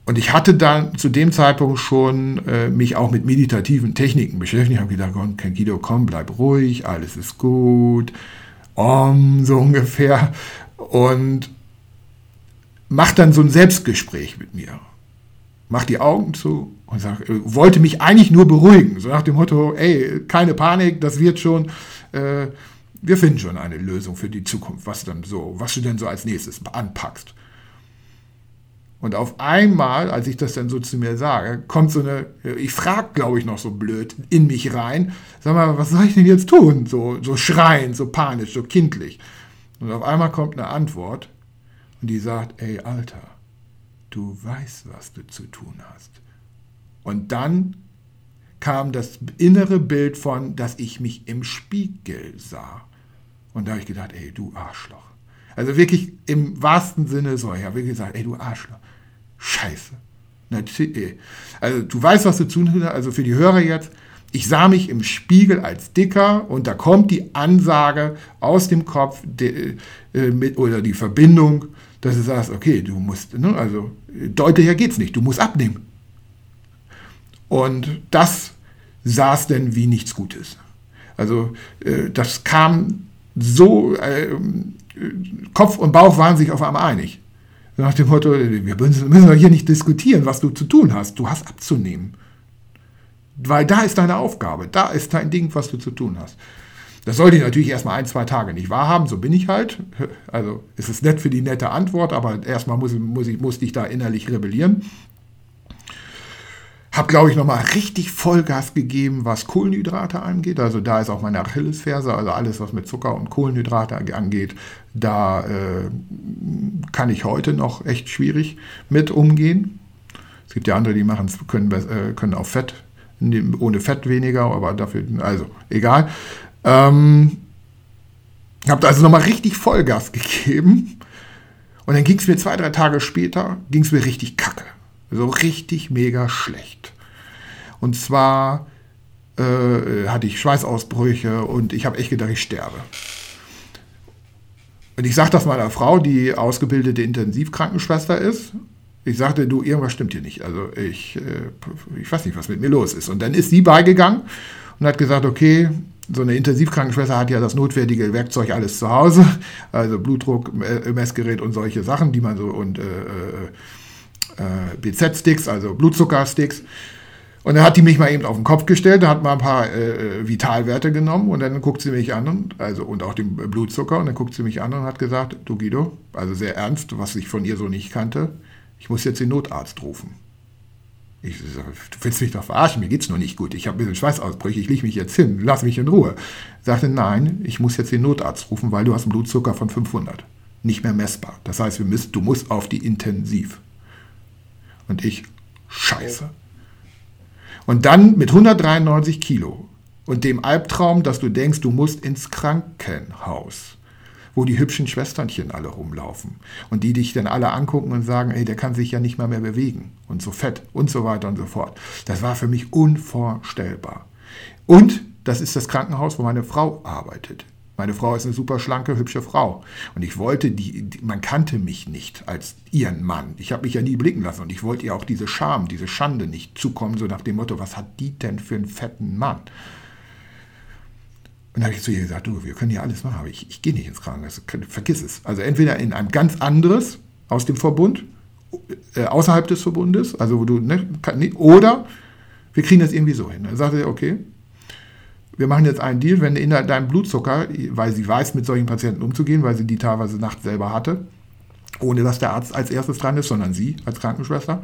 Und ich hatte dann zu dem Zeitpunkt schon äh, mich auch mit meditativen Techniken beschäftigt. Ich habe gedacht, Guido, komm, bleib ruhig, alles ist gut. Om, so ungefähr. Und mach dann so ein Selbstgespräch mit mir. Mach die Augen zu und sag, äh, wollte mich eigentlich nur beruhigen. So nach dem Motto, ey, keine Panik, das wird schon. Äh, wir finden schon eine Lösung für die Zukunft, was dann so, was du denn so als nächstes anpackst. Und auf einmal, als ich das dann so zu mir sage, kommt so eine, ich frage, glaube ich, noch so blöd in mich rein, sag mal, was soll ich denn jetzt tun? So, so schreien, so panisch, so kindlich. Und auf einmal kommt eine Antwort und die sagt, ey, Alter, du weißt, was du zu tun hast. Und dann kam das innere Bild von, dass ich mich im Spiegel sah. Und da habe ich gedacht, ey, du Arschloch. Also wirklich im wahrsten Sinne so, ich habe wirklich gesagt, ey, du Arschloch. Scheiße. Also du weißt, was du tun hast. Also für die Hörer jetzt, ich sah mich im Spiegel als dicker und da kommt die Ansage aus dem Kopf de, äh, mit, oder die Verbindung, dass du sagst, okay, du musst, ne, also deutlicher geht's nicht, du musst abnehmen. Und das saß denn wie nichts Gutes. Also äh, das kam so, äh, Kopf und Bauch waren sich auf einmal einig. Nach dem Motto, wir müssen hier nicht diskutieren, was du zu tun hast. Du hast abzunehmen. Weil da ist deine Aufgabe, da ist dein Ding, was du zu tun hast. Das sollte ich natürlich erstmal ein, zwei Tage nicht wahrhaben, so bin ich halt. Also es ist nett für die nette Antwort, aber erstmal muss, muss ich, musste ich da innerlich rebellieren. Hab, glaube ich, nochmal richtig Vollgas gegeben, was Kohlenhydrate angeht. Also da ist auch meine Achillesferse, also alles, was mit Zucker und Kohlenhydrate angeht, da äh, kann ich heute noch echt schwierig mit umgehen. Es gibt ja andere, die machen können, äh, können auf Fett, ohne Fett weniger, aber dafür, also egal. Ähm, habe also nochmal richtig Vollgas gegeben. Und dann ging es mir zwei, drei Tage später, ging es mir richtig kacke. So richtig mega schlecht. Und zwar äh, hatte ich Schweißausbrüche und ich habe echt gedacht, ich sterbe. Und ich sagte das meiner Frau, die ausgebildete Intensivkrankenschwester ist. Ich sagte, du, irgendwas stimmt hier nicht. Also ich, äh, ich weiß nicht, was mit mir los ist. Und dann ist sie beigegangen und hat gesagt, okay, so eine Intensivkrankenschwester hat ja das notwendige Werkzeug alles zu Hause, also Blutdruck, Messgerät und solche Sachen, die man so und äh, äh äh, BZ-Sticks, also Blutzuckersticks. Und dann hat die mich mal eben auf den Kopf gestellt, hat mal ein paar äh, Vitalwerte genommen und dann guckt sie mich an und, also, und auch den Blutzucker und dann guckt sie mich an und hat gesagt, du Guido, also sehr ernst, was ich von ihr so nicht kannte, ich muss jetzt den Notarzt rufen. Ich sage, du willst mich doch verarschen, mir geht's noch nicht gut, ich habe ein bisschen Schweißausbrüche, ich lege mich jetzt hin, lass mich in Ruhe. Sagte, nein, ich muss jetzt den Notarzt rufen, weil du hast einen Blutzucker von 500. Nicht mehr messbar. Das heißt, wir müssen, du musst auf die Intensiv. Und ich, scheiße. Und dann mit 193 Kilo und dem Albtraum, dass du denkst, du musst ins Krankenhaus, wo die hübschen Schwesternchen alle rumlaufen und die dich dann alle angucken und sagen, ey, der kann sich ja nicht mal mehr bewegen und so fett und so weiter und so fort. Das war für mich unvorstellbar. Und das ist das Krankenhaus, wo meine Frau arbeitet. Meine Frau ist eine super schlanke, hübsche Frau. Und ich wollte, die, die man kannte mich nicht als ihren Mann. Ich habe mich ja nie blicken lassen. Und ich wollte ihr auch diese Scham, diese Schande nicht zukommen, so nach dem Motto, was hat die denn für einen fetten Mann? Und dann habe ich zu ihr gesagt, du, wir können ja alles machen, aber ich, ich gehe nicht ins Krankenhaus. Vergiss es. Also entweder in einem ganz anderes aus dem Verbund, äh, außerhalb des Verbundes, also wo du, ne, kann, oder wir kriegen das irgendwie so hin. Dann sagte er, okay, wir machen jetzt einen Deal, wenn in deinem Blutzucker, weil sie weiß, mit solchen Patienten umzugehen, weil sie die teilweise nachts selber hatte, ohne dass der Arzt als erstes dran ist, sondern sie als Krankenschwester.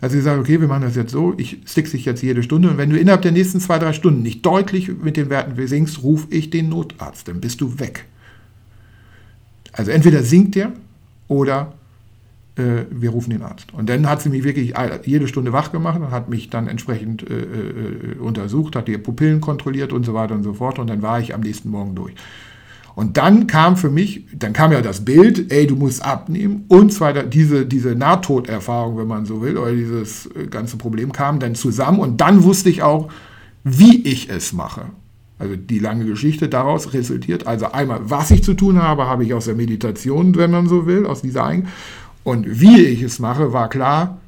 Also sie sagt, okay, wir machen das jetzt so, ich stick dich jetzt jede Stunde und wenn du innerhalb der nächsten zwei, drei Stunden nicht deutlich mit den Werten sinkst, ruf ich den Notarzt, dann bist du weg. Also entweder sinkt der oder äh, wir rufen den Arzt. Und dann hat sie mich wirklich jede Stunde wach gemacht und hat mich dann entsprechend äh, äh, untersucht, hat die Pupillen kontrolliert und so weiter und so fort. Und dann war ich am nächsten Morgen durch. Und dann kam für mich, dann kam ja das Bild, ey, du musst abnehmen und zwar diese, diese Nahtoderfahrung, wenn man so will, oder dieses äh, ganze Problem kam dann zusammen und dann wusste ich auch, wie ich es mache. Also die lange Geschichte daraus resultiert, also einmal, was ich zu tun habe, habe ich aus der Meditation, wenn man so will, aus dieser Eigen. Und wie ich es mache, war klar,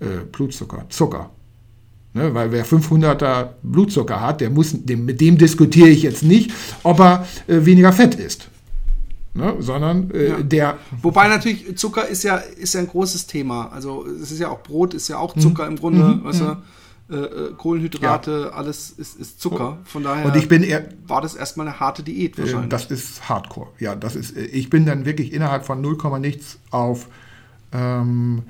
äh, Blutzucker, Zucker. Ne, weil wer 500er Blutzucker hat, der muss, dem, mit dem diskutiere ich jetzt nicht, ob er äh, weniger Fett ist. Ne, sondern äh, ja. der. Wobei natürlich Zucker ist ja, ist ja ein großes Thema. Also es ist ja auch Brot, ist ja auch Zucker mhm. im Grunde, mhm. weißt du? Mhm. Äh, äh, Kohlenhydrate, ja. alles ist, ist, Zucker. Von daher und ich bin eher, war das erstmal eine harte Diät äh, wahrscheinlich. das ist Hardcore. Ja, das ist. Ich bin dann wirklich innerhalb von 0, nichts auf. Ähm,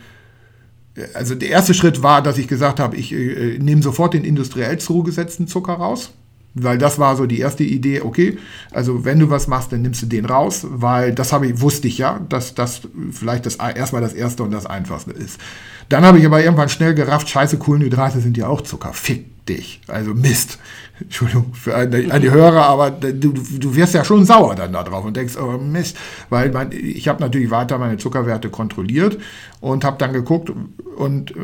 also der erste Schritt war, dass ich gesagt habe, ich äh, nehme sofort den industriell zugesetzten Zucker raus. Weil das war so die erste Idee, okay, also wenn du was machst, dann nimmst du den raus, weil das habe ich, wusste ich ja, dass das vielleicht das erstmal das erste und das einfachste ist. Dann habe ich aber irgendwann schnell gerafft, scheiße, Kohlenhydrate sind ja auch Zucker. Fick dich. Also Mist. Entschuldigung für an die, an die Hörer, aber du, du wirst ja schon sauer dann da drauf und denkst, oh Mist, weil mein, ich habe natürlich weiter meine Zuckerwerte kontrolliert und habe dann geguckt und äh,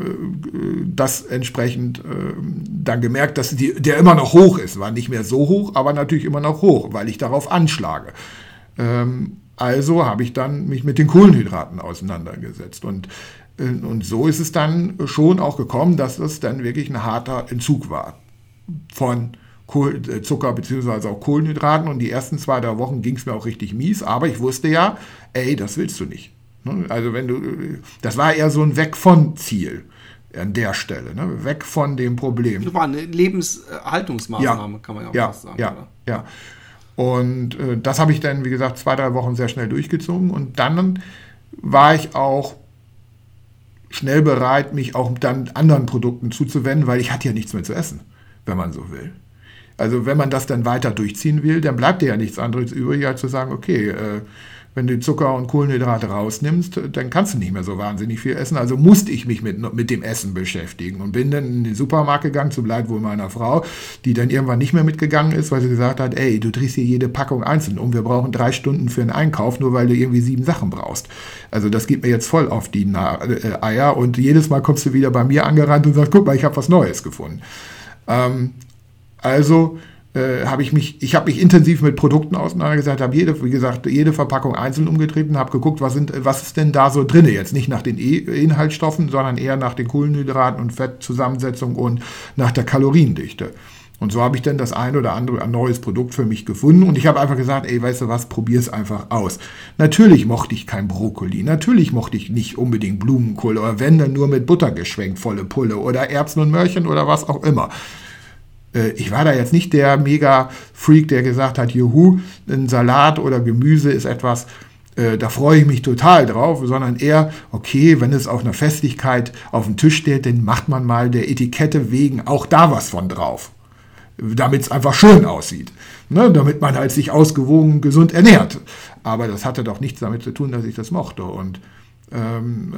das entsprechend äh, dann gemerkt, dass die, der immer noch hoch ist, war nicht mehr so hoch, aber natürlich immer noch hoch, weil ich darauf anschlage. Ähm, also habe ich dann mich mit den Kohlenhydraten auseinandergesetzt und und so ist es dann schon auch gekommen, dass es dann wirklich ein harter Entzug war von Kohl, äh, Zucker bzw. auch Kohlenhydraten. Und die ersten zwei, drei Wochen ging es mir auch richtig mies. Aber ich wusste ja, ey, das willst du nicht. Ne? Also wenn du, das war eher so ein Weg von Ziel an der Stelle, ne? weg von dem Problem. Das war eine Lebenserhaltungsmaßnahme, ja, kann man ja auch ja, sagen. Ja, oder? ja. Und äh, das habe ich dann, wie gesagt, zwei, drei Wochen sehr schnell durchgezogen. Und dann war ich auch schnell bereit, mich auch dann anderen Produkten zuzuwenden, weil ich hatte ja nichts mehr zu essen wenn man so will. Also wenn man das dann weiter durchziehen will, dann bleibt dir ja nichts anderes übrig, als zu sagen, okay, äh, wenn du Zucker und Kohlenhydrate rausnimmst, dann kannst du nicht mehr so wahnsinnig viel essen. Also musste ich mich mit, mit dem Essen beschäftigen und bin dann in den Supermarkt gegangen, zum Leid wohl meiner Frau, die dann irgendwann nicht mehr mitgegangen ist, weil sie gesagt hat, ey, du drehst hier jede Packung einzeln um, wir brauchen drei Stunden für einen Einkauf, nur weil du irgendwie sieben Sachen brauchst. Also das geht mir jetzt voll auf die Na äh, Eier und jedes Mal kommst du wieder bei mir angerannt und sagst, guck mal, ich habe was Neues gefunden. Ähm, also äh, habe ich mich, ich habe mich intensiv mit Produkten auseinandergesetzt, habe jede, wie gesagt, jede Verpackung einzeln umgetreten, habe geguckt, was, sind, was ist denn da so drin? Jetzt nicht nach den e Inhaltsstoffen, sondern eher nach den Kohlenhydraten und Fettzusammensetzung und nach der Kaloriendichte. Und so habe ich dann das ein oder andere ein neues Produkt für mich gefunden und ich habe einfach gesagt, ey, weißt du was, probier es einfach aus. Natürlich mochte ich kein Brokkoli, natürlich mochte ich nicht unbedingt Blumenkohl oder wenn dann nur mit Butter geschwenkt, volle Pulle oder Erbsen und Möhrchen oder was auch immer. Äh, ich war da jetzt nicht der Mega-Freak, der gesagt hat, juhu, ein Salat oder Gemüse ist etwas, äh, da freue ich mich total drauf, sondern eher, okay, wenn es auf einer Festlichkeit auf dem Tisch steht, dann macht man mal der Etikette wegen auch da was von drauf. Damit es einfach schön aussieht. Ne? Damit man halt sich ausgewogen gesund ernährt. Aber das hatte doch nichts damit zu tun, dass ich das mochte. Und, ähm,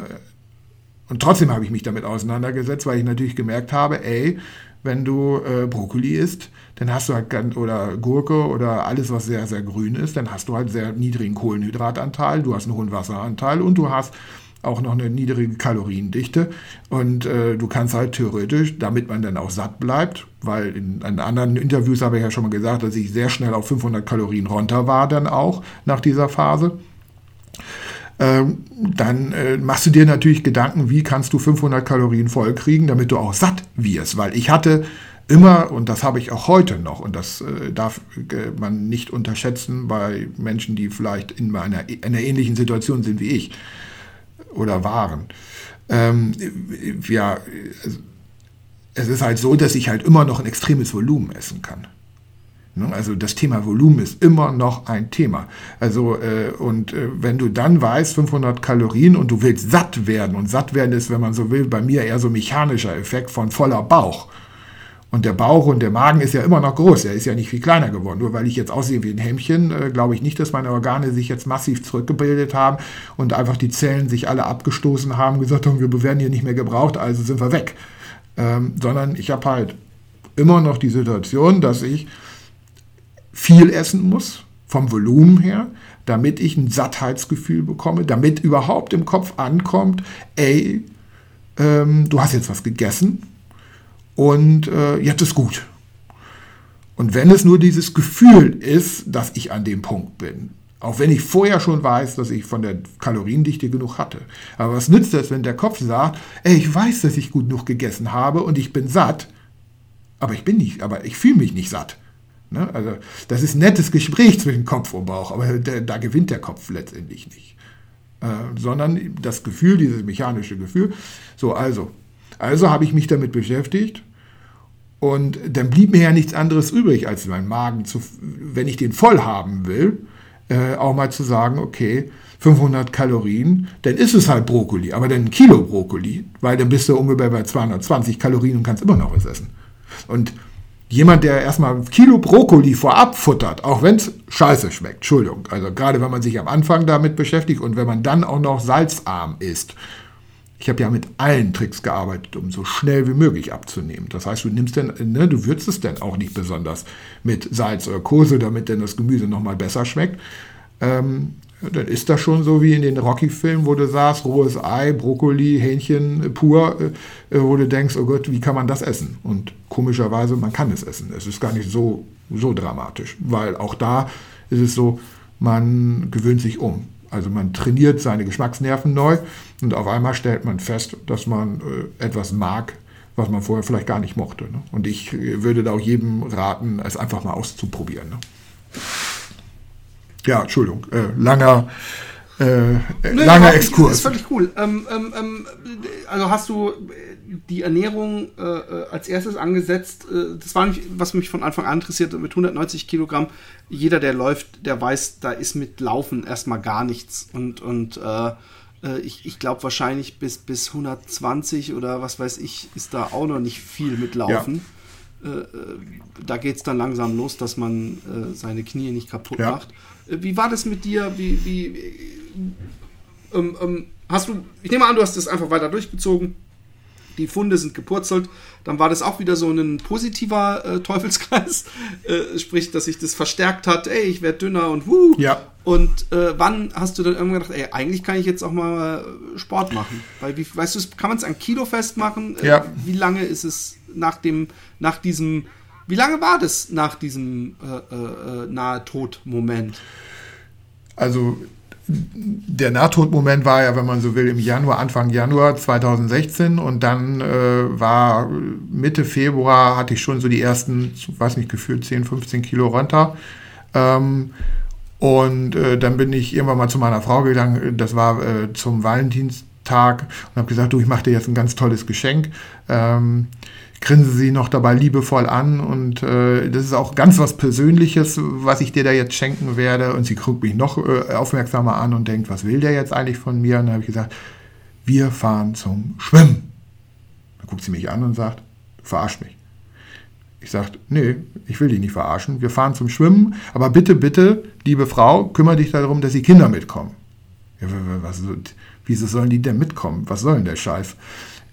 und trotzdem habe ich mich damit auseinandergesetzt, weil ich natürlich gemerkt habe, ey, wenn du äh, Brokkoli isst, dann hast du halt ganz, oder Gurke oder alles, was sehr, sehr grün ist, dann hast du halt sehr niedrigen Kohlenhydratanteil, du hast einen hohen Wasseranteil und du hast auch noch eine niedrige Kaloriendichte. Und äh, du kannst halt theoretisch, damit man dann auch satt bleibt, weil in, in, anderen Interviews habe ich ja schon mal gesagt, dass ich sehr schnell auf 500 Kalorien runter war dann auch nach dieser Phase. Ähm, dann äh, machst du dir natürlich Gedanken, wie kannst du 500 Kalorien voll kriegen, damit du auch satt wirst. Weil ich hatte immer, und das habe ich auch heute noch, und das äh, darf äh, man nicht unterschätzen bei Menschen, die vielleicht in einer, einer ähnlichen Situation sind wie ich oder waren. Ähm, ja, es ist halt so, dass ich halt immer noch ein extremes Volumen essen kann. Ne? Also das Thema Volumen ist immer noch ein Thema. Also äh, und äh, wenn du dann weißt 500 Kalorien und du willst satt werden und satt werden ist, wenn man so will, bei mir eher so mechanischer Effekt von voller Bauch. Und der Bauch und der Magen ist ja immer noch groß. Er ist ja nicht viel kleiner geworden. Nur weil ich jetzt aussehe wie ein Hämmchen, äh, glaube ich nicht, dass meine Organe sich jetzt massiv zurückgebildet haben und einfach die Zellen sich alle abgestoßen haben, gesagt haben, wir werden hier nicht mehr gebraucht, also sind wir weg. Ähm, sondern ich habe halt immer noch die Situation, dass ich viel essen muss, vom Volumen her, damit ich ein Sattheitsgefühl bekomme, damit überhaupt im Kopf ankommt, ey, ähm, du hast jetzt was gegessen und äh, jetzt ist gut. Und wenn es nur dieses Gefühl ist, dass ich an dem Punkt bin, Auch wenn ich vorher schon weiß, dass ich von der Kaloriendichte genug hatte. Aber was nützt das, wenn der Kopf sagt, ey, ich weiß, dass ich gut genug gegessen habe und ich bin satt, aber ich bin nicht, aber ich fühle mich nicht satt. Ne? Also das ist ein nettes Gespräch zwischen Kopf und Bauch, aber der, da gewinnt der Kopf letztendlich nicht. Äh, sondern das Gefühl, dieses mechanische Gefühl. So, also, also habe ich mich damit beschäftigt und dann blieb mir ja nichts anderes übrig, als meinen Magen zu, wenn ich den voll haben will, äh, auch mal zu sagen, okay, 500 Kalorien, dann ist es halt Brokkoli, aber dann ein Kilo Brokkoli, weil dann bist du ungefähr bei 220 Kalorien und kannst immer noch was essen. Und jemand, der erstmal ein Kilo Brokkoli vorab futtert, auch wenn es scheiße schmeckt, Entschuldigung, also gerade wenn man sich am Anfang damit beschäftigt und wenn man dann auch noch salzarm isst, ich habe ja mit allen Tricks gearbeitet, um so schnell wie möglich abzunehmen. Das heißt, du nimmst denn, ne, du würzt es denn auch nicht besonders mit Salz oder Kurse, damit denn das Gemüse nochmal besser schmeckt. Ähm, dann ist das schon so wie in den Rocky-Filmen, wo du sagst, rohes Ei, Brokkoli, Hähnchen pur, äh, wo du denkst, oh Gott, wie kann man das essen? Und komischerweise, man kann es essen. Es ist gar nicht so, so dramatisch, weil auch da ist es so, man gewöhnt sich um. Also man trainiert seine Geschmacksnerven neu und auf einmal stellt man fest, dass man äh, etwas mag, was man vorher vielleicht gar nicht mochte. Ne? Und ich äh, würde da auch jedem raten, es einfach mal auszuprobieren. Ne? Ja, Entschuldigung, äh, langer, äh, Nö, langer Exkurs. Das ist völlig cool. Ähm, ähm, ähm, also hast du die Ernährung äh, äh, als erstes angesetzt. Äh, das war nämlich, was mich von Anfang an interessiert, mit 190 Kilogramm. Jeder, der läuft, der weiß, da ist mit Laufen erstmal gar nichts. Und, und äh, äh ich, ich glaube wahrscheinlich bis, bis 120 oder was weiß ich, ist da auch noch nicht viel mit Laufen. Ja. Äh, da geht es dann langsam los, dass man seine Knie nicht kaputt ja. macht. Wie war das mit dir? Wie, wie ähm, ähm, hast du, ich nehme an, du hast das einfach weiter durchgezogen die Funde sind gepurzelt, dann war das auch wieder so ein positiver äh, Teufelskreis. Äh, sprich, dass sich das verstärkt hat, ey, ich werde dünner und wuh. Ja. Und äh, wann hast du dann irgendwann gedacht, ey, eigentlich kann ich jetzt auch mal äh, Sport machen? Weil, wie, weißt du, kann man es an Kilo festmachen? Äh, ja. Wie lange ist es nach dem, nach diesem, wie lange war das nach diesem äh, nahe Tod-Moment? Also der Nahtodmoment war ja, wenn man so will, im Januar, Anfang Januar 2016 und dann äh, war Mitte Februar hatte ich schon so die ersten, weiß nicht, gefühlt 10, 15 Kilo runter. Ähm, und äh, dann bin ich irgendwann mal zu meiner Frau gegangen, das war äh, zum Valentinstag und habe gesagt, du, ich mache dir jetzt ein ganz tolles Geschenk. Ähm, grinsen sie noch dabei liebevoll an und äh, das ist auch ganz was Persönliches, was ich dir da jetzt schenken werde. Und sie guckt mich noch äh, aufmerksamer an und denkt, was will der jetzt eigentlich von mir? Und dann habe ich gesagt, wir fahren zum Schwimmen. Dann guckt sie mich an und sagt, verarsch mich. Ich sage, nee, ich will dich nicht verarschen. Wir fahren zum Schwimmen, aber bitte, bitte, liebe Frau, kümmere dich darum, dass die Kinder mitkommen. Ja, was, wieso sollen die denn mitkommen? Was soll denn der Scheiß?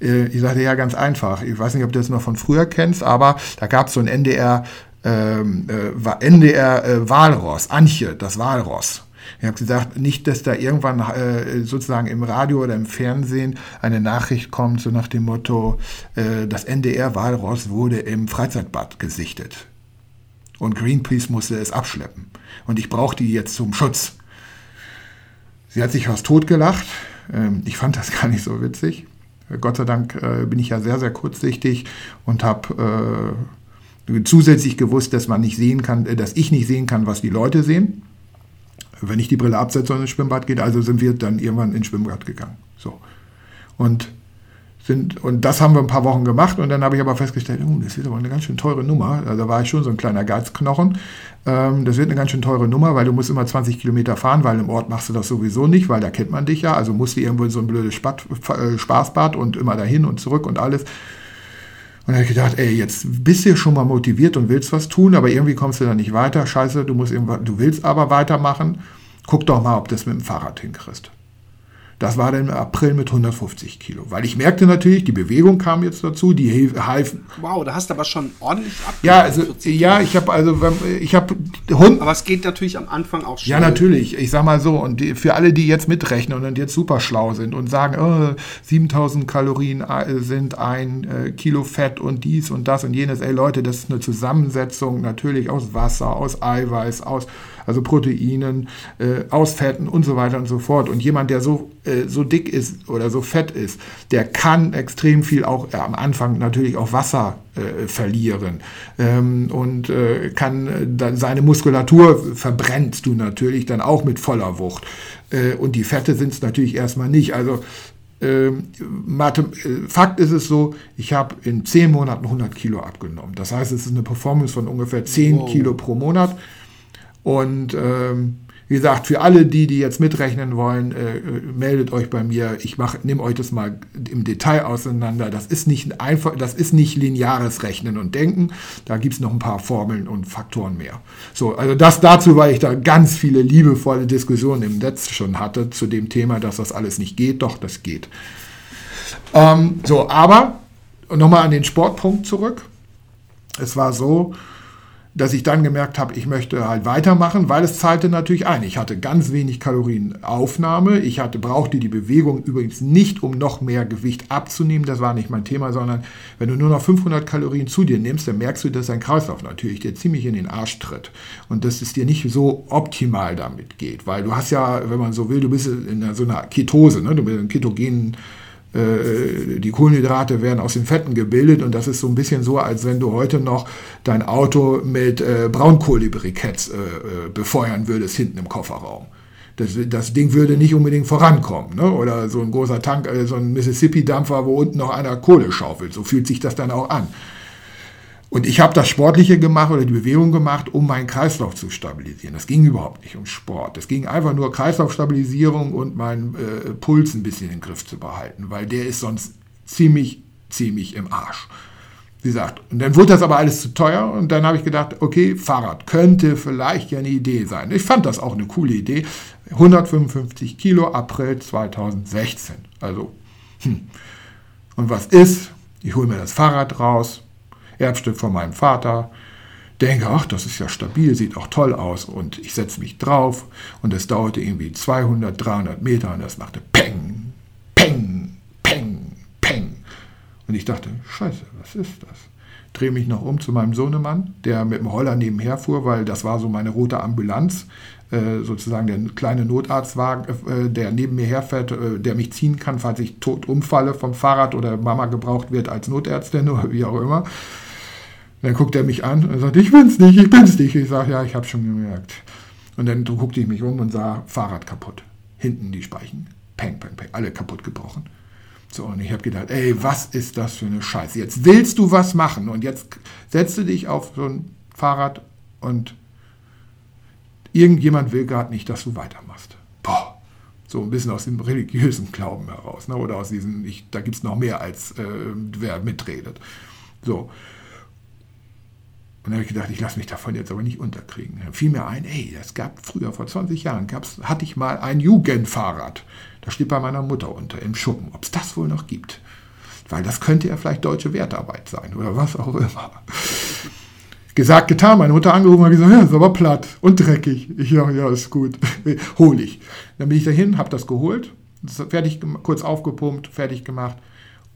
Äh, ich sagte, ja, ganz einfach. Ich weiß nicht, ob du das noch von früher kennst, aber da gab es so ein NDR, ähm, äh, NDR äh, Walross, Antje, das Walross. Ich habe gesagt, nicht, dass da irgendwann äh, sozusagen im Radio oder im Fernsehen eine Nachricht kommt, so nach dem Motto, äh, das NDR Walross wurde im Freizeitbad gesichtet. Und Greenpeace musste es abschleppen. Und ich brauche die jetzt zum Schutz. Sie hat sich fast totgelacht. Ähm, ich fand das gar nicht so witzig. Gott sei Dank äh, bin ich ja sehr, sehr kurzsichtig und habe äh, zusätzlich gewusst, dass man nicht sehen kann, äh, dass ich nicht sehen kann, was die Leute sehen, wenn ich die Brille absetze und ins Schwimmbad geht. Also sind wir dann irgendwann ins Schwimmbad gegangen. So. Und sind, und das haben wir ein paar Wochen gemacht und dann habe ich aber festgestellt, oh, das ist aber eine ganz schön teure Nummer. Also da war ich schon so ein kleiner Geizknochen. Ähm, das wird eine ganz schön teure Nummer, weil du musst immer 20 Kilometer fahren, weil im Ort machst du das sowieso nicht, weil da kennt man dich ja. Also musst du irgendwo in so ein blödes Spat, äh, Spaßbad und immer dahin und zurück und alles. Und dann habe ich gedacht, ey, jetzt bist du schon mal motiviert und willst was tun, aber irgendwie kommst du da nicht weiter. Scheiße, du musst irgendwas, du willst aber weitermachen. Guck doch mal, ob du das mit dem Fahrrad hinkriegst. Das war dann im April mit 150 Kilo. Weil ich merkte natürlich, die Bewegung kam jetzt dazu, die half. Wow, da hast du aber schon ordentlich abgenommen. Ja, also, ja, ich habe also, ich habe Aber es geht natürlich am Anfang auch schnell. Ja, natürlich. Ich sag mal so, und die, für alle, die jetzt mitrechnen und jetzt super schlau sind und sagen, oh, 7000 Kalorien äh, sind ein äh, Kilo Fett und dies und das und jenes. Ey Leute, das ist eine Zusammensetzung natürlich aus Wasser, aus Eiweiß, aus also Proteinen, äh, aus Fetten und so weiter und so fort. Und jemand, der so, äh, so dick ist oder so fett ist, der kann extrem viel auch äh, am Anfang natürlich auch Wasser äh, verlieren ähm, und äh, kann dann seine Muskulatur verbrennst du natürlich dann auch mit voller Wucht. Äh, und die Fette sind es natürlich erstmal nicht. Also ähm, Fakt ist es so, ich habe in 10 Monaten 100 Kilo abgenommen. Das heißt, es ist eine Performance von ungefähr 10 wow. Kilo pro Monat. Und ähm, wie gesagt, für alle die, die jetzt mitrechnen wollen, äh, meldet euch bei mir. Ich nehme euch das mal im Detail auseinander. Das ist nicht einfach, das ist nicht lineares Rechnen und Denken. Da gibt es noch ein paar Formeln und Faktoren mehr. So, also das dazu, weil ich da ganz viele liebevolle Diskussionen im Netz schon hatte zu dem Thema, dass das alles nicht geht. Doch, das geht. Ähm, so, aber nochmal an den Sportpunkt zurück. Es war so, dass ich dann gemerkt habe, ich möchte halt weitermachen, weil es zahlte natürlich ein. Ich hatte ganz wenig Kalorienaufnahme. Ich hatte, brauchte die Bewegung übrigens nicht, um noch mehr Gewicht abzunehmen. Das war nicht mein Thema, sondern wenn du nur noch 500 Kalorien zu dir nimmst, dann merkst du, dass dein Kreislauf natürlich dir ziemlich in den Arsch tritt. Und dass es dir nicht so optimal damit geht. Weil du hast ja, wenn man so will, du bist in so einer Ketose, ne? du bist in ketogenen die Kohlenhydrate werden aus den Fetten gebildet und das ist so ein bisschen so, als wenn du heute noch dein Auto mit äh, Braunkohlebriketts äh, äh, befeuern würdest hinten im Kofferraum. Das, das Ding würde nicht unbedingt vorankommen. Ne? Oder so ein großer Tank, äh, so ein Mississippi-Dampfer, wo unten noch einer Kohle schaufelt. So fühlt sich das dann auch an. Und ich habe das Sportliche gemacht oder die Bewegung gemacht, um meinen Kreislauf zu stabilisieren. Das ging überhaupt nicht um Sport. Es ging einfach nur Kreislaufstabilisierung und meinen äh, Puls ein bisschen in den Griff zu behalten, weil der ist sonst ziemlich, ziemlich im Arsch. Wie gesagt, und dann wurde das aber alles zu teuer und dann habe ich gedacht, okay, Fahrrad könnte vielleicht ja eine Idee sein. Ich fand das auch eine coole Idee. 155 Kilo, April 2016. Also, hm. Und was ist? Ich hole mir das Fahrrad raus, Erbstück von meinem Vater. Denke, ach, das ist ja stabil, sieht auch toll aus. Und ich setze mich drauf und es dauerte irgendwie 200, 300 Meter und das machte Peng, Peng, Peng, Peng. Und ich dachte, scheiße, was ist das? Drehe mich noch um zu meinem Sohnemann, der mit dem Roller nebenher fuhr, weil das war so meine rote Ambulanz, äh, sozusagen der kleine Notarztwagen, äh, der neben mir herfährt, äh, der mich ziehen kann, falls ich tot umfalle vom Fahrrad oder Mama gebraucht wird als Notärztin oder wie auch immer dann guckt er mich an und sagt, ich bin's nicht, ich bin's nicht. Ich sage, ja, ich habe schon gemerkt. Und dann guckte ich mich um und sah Fahrrad kaputt. Hinten die Speichen. Peng, peng, peng. Alle kaputt gebrochen. So, und ich habe gedacht, ey, was ist das für eine Scheiße? Jetzt willst du was machen und jetzt setzt du dich auf so ein Fahrrad und irgendjemand will gerade nicht, dass du weitermachst. Boah. So ein bisschen aus dem religiösen Glauben heraus. Ne? Oder aus diesem, ich, da gibt es noch mehr, als äh, wer mitredet. So. Dann habe ich gedacht, ich lasse mich davon jetzt aber nicht unterkriegen. Dann fiel mir ein, ey, es gab früher, vor 20 Jahren, gab's, hatte ich mal ein Jugendfahrrad. Das steht bei meiner Mutter unter im Schuppen. Ob es das wohl noch gibt? Weil das könnte ja vielleicht deutsche Wertarbeit sein oder was auch immer. Gesagt, getan, meine Mutter angerufen und gesagt, ja, ist aber platt und dreckig. Ich ja, ja, ist gut, hol ich. Dann bin ich dahin, habe das geholt, fertig, kurz aufgepumpt, fertig gemacht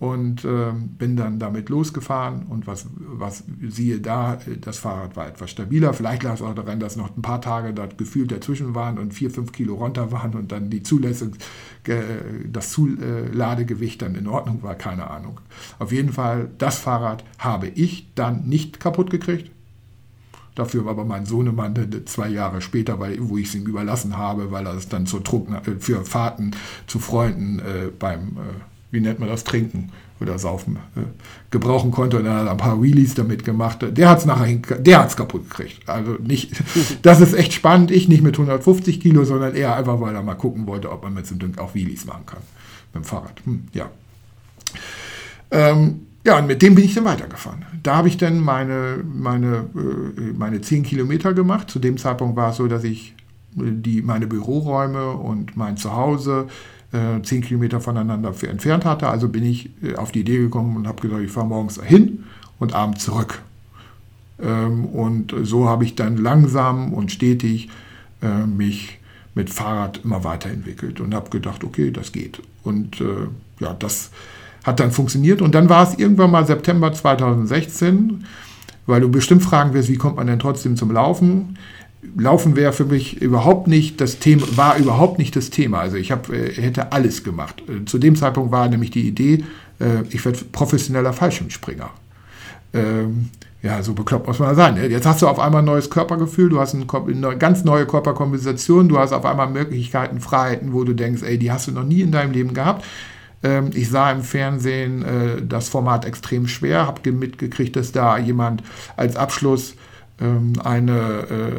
und äh, bin dann damit losgefahren und was, was siehe da, das Fahrrad war etwas stabiler. Vielleicht lag es auch daran, dass noch ein paar Tage dort gefühlt dazwischen waren und vier, fünf Kilo runter waren und dann die Zulässung, das Zuladegewicht dann in Ordnung war, keine Ahnung. Auf jeden Fall, das Fahrrad habe ich dann nicht kaputt gekriegt. Dafür war aber mein Sohnemann zwei Jahre später, weil, wo ich es ihm überlassen habe, weil er es dann zur Druck, für Fahrten zu Freunden äh, beim äh, wie nennt man das, trinken oder saufen, äh, gebrauchen konnte und dann hat er ein paar Wheelies damit gemacht. Der hat es nachher, der hat es kaputt gekriegt. Also nicht, das ist echt spannend. Ich nicht mit 150 Kilo, sondern eher einfach, weil er mal gucken wollte, ob man mit dem Ding auch Wheelies machen kann. Mit dem Fahrrad. Hm, ja. Ähm, ja, und mit dem bin ich dann weitergefahren. Da habe ich dann meine, meine, äh, meine 10 Kilometer gemacht. Zu dem Zeitpunkt war es so, dass ich die, meine Büroräume und mein Zuhause äh, zehn Kilometer voneinander entfernt hatte. Also bin ich äh, auf die Idee gekommen und habe gesagt, ich fahre morgens hin und abends zurück. Ähm, und so habe ich dann langsam und stetig äh, mich mit Fahrrad immer weiterentwickelt und habe gedacht, okay, das geht. Und äh, ja, das hat dann funktioniert. Und dann war es irgendwann mal September 2016, weil du bestimmt fragen wirst, wie kommt man denn trotzdem zum Laufen? Laufen wäre für mich überhaupt nicht das Thema, war überhaupt nicht das Thema. Also ich hab, äh, hätte alles gemacht. Äh, zu dem Zeitpunkt war nämlich die Idee, äh, ich werde professioneller Fallschirmspringer. Ähm, ja, so bekloppt muss man sein. Ne? Jetzt hast du auf einmal ein neues Körpergefühl, du hast eine ganz neue Körperkompensation, du hast auf einmal Möglichkeiten, Freiheiten, wo du denkst, ey, die hast du noch nie in deinem Leben gehabt. Ähm, ich sah im Fernsehen das Format extrem schwer, habe mitgekriegt, dass da jemand als Abschluss ähm, eine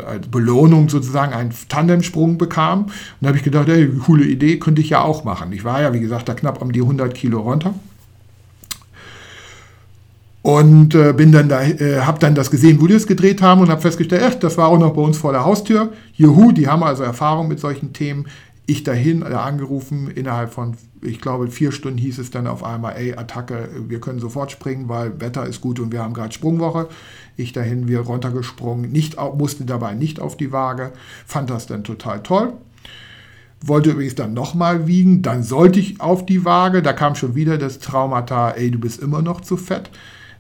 äh, als Belohnung sozusagen einen Tandemsprung bekam. Und da habe ich gedacht, ey, coole Idee, könnte ich ja auch machen. Ich war ja, wie gesagt, da knapp um die 100 Kilo runter. Und äh, bin dann da, äh, habe dann das gesehen, wo die es gedreht haben und habe festgestellt, echt, das war auch noch bei uns vor der Haustür. Juhu, die haben also Erfahrung mit solchen Themen. Ich dahin, angerufen, innerhalb von, ich glaube, vier Stunden hieß es dann auf einmal, ey, Attacke, wir können sofort springen, weil Wetter ist gut und wir haben gerade Sprungwoche. Ich dahin, wir runtergesprungen, nicht, musste dabei nicht auf die Waage, fand das dann total toll. Wollte übrigens dann nochmal wiegen, dann sollte ich auf die Waage, da kam schon wieder das Traumata, ey, du bist immer noch zu fett.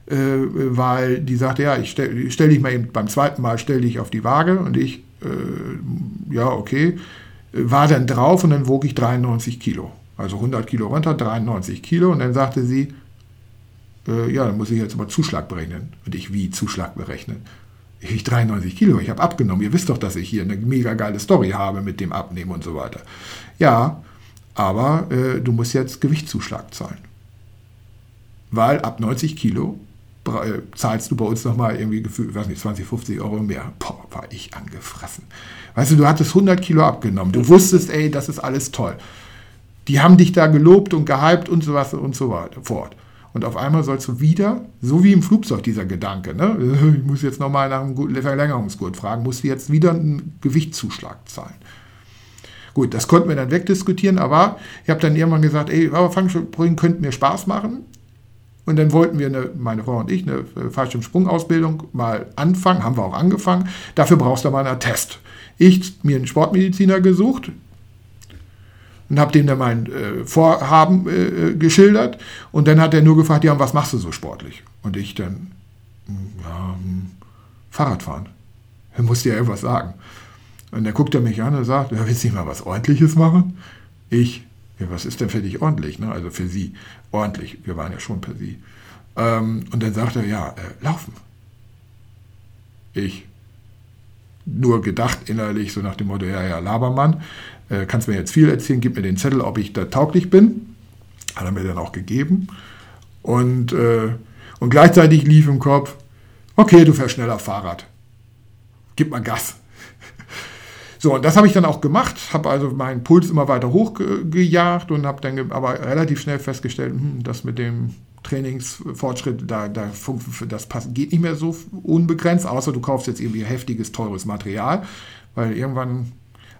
Äh, weil die sagte, ja, ich stelle stell dich mal eben, beim zweiten Mal stelle dich auf die Waage und ich, äh, ja, okay, war dann drauf und dann wog ich 93 Kilo. Also 100 Kilo runter, 93 Kilo und dann sagte sie, äh, ja, dann muss ich jetzt mal Zuschlag berechnen. Und ich, wie Zuschlag berechnen? Ich 93 Kilo, ich habe abgenommen. Ihr wisst doch, dass ich hier eine mega geile Story habe mit dem Abnehmen und so weiter. Ja, aber äh, du musst jetzt Gewichtszuschlag zahlen. Weil ab 90 Kilo äh, zahlst du bei uns nochmal irgendwie gefühlt, weiß nicht, 20, 50 Euro mehr. Boah, war ich angefressen. Weißt du, du hattest 100 Kilo abgenommen. Du wusstest, ey, das ist alles toll. Die haben dich da gelobt und gehypt und so was und so fort. Und auf einmal sollst du wieder, so wie im Flugzeug dieser Gedanke, ne? ich muss jetzt nochmal nach einem Verlängerungsgurt fragen, musst du jetzt wieder einen Gewichtszuschlag zahlen. Gut, das konnten wir dann wegdiskutieren, aber ich habe dann irgendwann gesagt, ey, aber Fallschirmspringen könnte mir Spaß machen. Und dann wollten wir, eine, meine Frau und ich, eine Fallschirmsprungausbildung mal anfangen, haben wir auch angefangen. Dafür brauchst du mal einen Test. Ich mir einen Sportmediziner gesucht, und habe dem dann mein äh, Vorhaben äh, geschildert. Und dann hat er nur gefragt, ja, was machst du so sportlich? Und ich dann, hm, ja, hm, Fahrradfahren. Er musste ja irgendwas sagen. Und dann guckt er mich an und sagt, ja, willst du nicht mal was Ordentliches machen? Ich, ja, was ist denn für dich ordentlich? Ne? Also für sie ordentlich. Wir waren ja schon per sie. Ähm, und dann sagt er, ja, äh, laufen. Ich, nur gedacht innerlich, so nach dem Motto, ja, ja, Labermann äh, kannst mir jetzt viel erzählen, gib mir den Zettel, ob ich da tauglich bin. Hat er mir dann auch gegeben. Und, äh, und gleichzeitig lief im Kopf, okay, du fährst schneller Fahrrad. Gib mal Gas. So, und das habe ich dann auch gemacht, habe also meinen Puls immer weiter hochgejagt und habe dann aber relativ schnell festgestellt, hm, das mit dem Trainingsfortschritt, da, da, das geht nicht mehr so unbegrenzt, außer du kaufst jetzt irgendwie heftiges, teures Material, weil irgendwann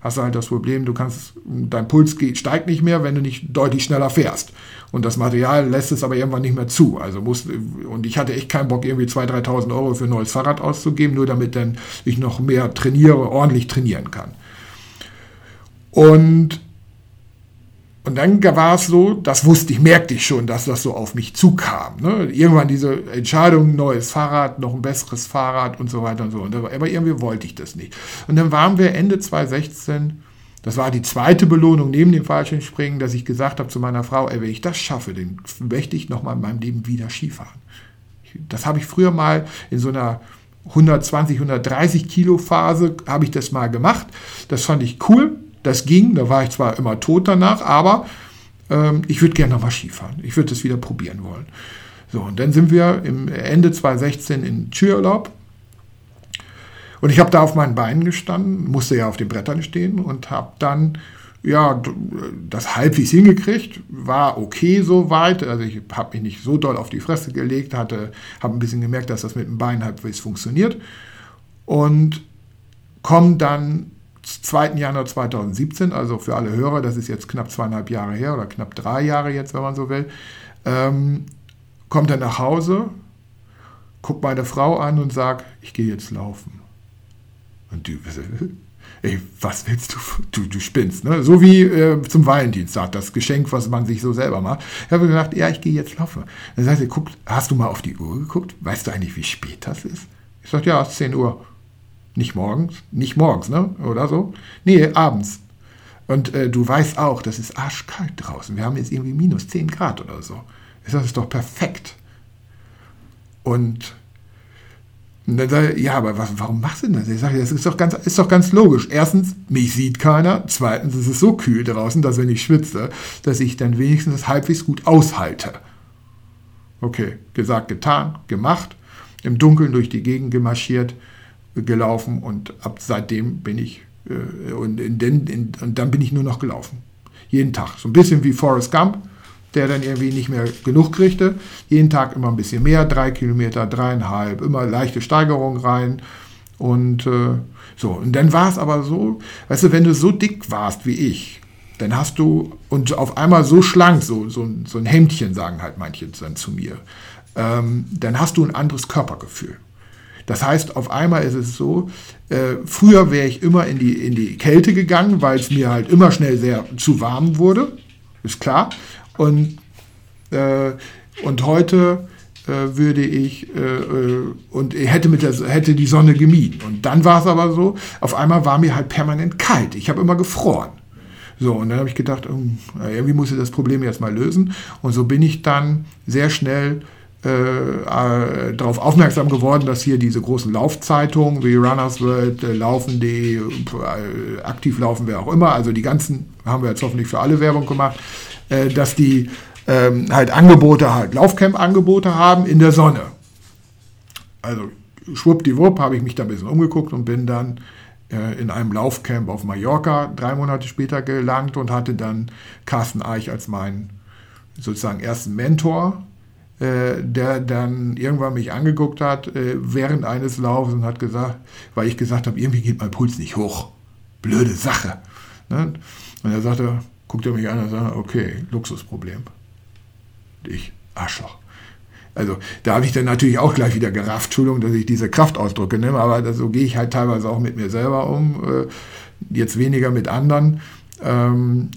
hast du halt das Problem, du kannst, dein Puls geht, steigt nicht mehr, wenn du nicht deutlich schneller fährst. Und das Material lässt es aber irgendwann nicht mehr zu. Also muss, und ich hatte echt keinen Bock, irgendwie 2.000, 3.000 Euro für ein neues Fahrrad auszugeben, nur damit dann ich noch mehr trainiere, ordentlich trainieren kann. Und und dann war es so, das wusste ich, merkte ich schon, dass das so auf mich zukam. Ne? Irgendwann diese Entscheidung, neues Fahrrad, noch ein besseres Fahrrad und so weiter und so. Und aber irgendwie wollte ich das nicht. Und dann waren wir Ende 2016, das war die zweite Belohnung neben dem Fallschirmspringen, dass ich gesagt habe zu meiner Frau, ey, wenn ich das schaffe, dann möchte ich nochmal in meinem Leben wieder Skifahren. Das habe ich früher mal in so einer 120, 130 Kilo Phase, habe ich das mal gemacht. Das fand ich cool. Das ging, da war ich zwar immer tot danach, aber ähm, ich würde gerne nochmal Skifahren. Ich würde das wieder probieren wollen. So, und dann sind wir im Ende 2016 in Skiurlaub. Und ich habe da auf meinen Beinen gestanden, musste ja auf den Brettern stehen und habe dann ja, das halbwegs hingekriegt, war okay soweit. Also ich habe mich nicht so doll auf die Fresse gelegt, hatte, habe ein bisschen gemerkt, dass das mit dem Bein halbwegs funktioniert. Und komme dann 2. Januar 2017, also für alle Hörer, das ist jetzt knapp zweieinhalb Jahre her oder knapp drei Jahre jetzt, wenn man so will, ähm, kommt er nach Hause, guckt meine Frau an und sagt, ich gehe jetzt laufen. Und du, ey, was willst du? Du, du spinnst, ne? So wie äh, zum Valentinstag, das Geschenk, was man sich so selber macht. Ich habe gesagt, ja, ich gehe jetzt laufen. Dann sagt er, guck, hast du mal auf die Uhr geguckt? Weißt du eigentlich, wie spät das ist? Ich sage, ja, es ist 10 Uhr. Nicht morgens, nicht morgens, ne? Oder so? Nee, abends. Und äh, du weißt auch, das ist arschkalt draußen. Wir haben jetzt irgendwie minus 10 Grad oder so. Das ist doch perfekt. Und dann ja, aber was, warum machst du denn das? Ich sage, das ist doch, ganz, ist doch ganz logisch. Erstens, mich sieht keiner. Zweitens, es ist so kühl draußen, dass wenn ich schwitze, dass ich dann wenigstens halbwegs gut aushalte. Okay, gesagt, getan, gemacht. Im Dunkeln durch die Gegend gemarschiert, gelaufen und ab seitdem bin ich, äh, und, in den, in, und dann bin ich nur noch gelaufen. Jeden Tag. So ein bisschen wie Forrest Gump der dann irgendwie nicht mehr genug kriegte. Jeden Tag immer ein bisschen mehr, drei Kilometer, dreieinhalb, immer leichte Steigerung rein. Und äh, so, und dann war es aber so, weißt du, wenn du so dick warst wie ich, dann hast du, und auf einmal so schlank, so, so, so ein Hemdchen, sagen halt manche dann zu mir, ähm, dann hast du ein anderes Körpergefühl. Das heißt, auf einmal ist es so, äh, früher wäre ich immer in die, in die Kälte gegangen, weil es mir halt immer schnell sehr zu warm wurde, ist klar. Und, äh, und heute äh, würde ich äh, äh, und hätte, mit der, hätte die Sonne gemieden. Und dann war es aber so, auf einmal war mir halt permanent kalt. Ich habe immer gefroren. So, und dann habe ich gedacht, äh, irgendwie muss ich das Problem jetzt mal lösen. Und so bin ich dann sehr schnell äh, äh, darauf aufmerksam geworden, dass hier diese großen Laufzeitungen wie Runners World, äh, Laufen.de, äh, aktiv laufen, wer auch immer, also die ganzen haben wir jetzt hoffentlich für alle Werbung gemacht, äh, dass die ähm, halt Angebote, halt Laufcamp-Angebote haben in der Sonne. Also schwuppdiwupp habe ich mich da ein bisschen umgeguckt und bin dann äh, in einem Laufcamp auf Mallorca drei Monate später gelangt und hatte dann Carsten Eich als meinen sozusagen ersten Mentor, der dann irgendwann mich angeguckt hat äh, während eines Laufs und hat gesagt, weil ich gesagt habe, irgendwie geht mein Puls nicht hoch. Blöde Sache. Ne? Und er sagte, guckt er mich an und sagt, okay, Luxusproblem. Ich, Arschloch. Also da habe ich dann natürlich auch gleich wieder gerafft, Entschuldigung, dass ich diese Kraftausdrücke nehme, aber so gehe ich halt teilweise auch mit mir selber um, äh, jetzt weniger mit anderen. Ähm,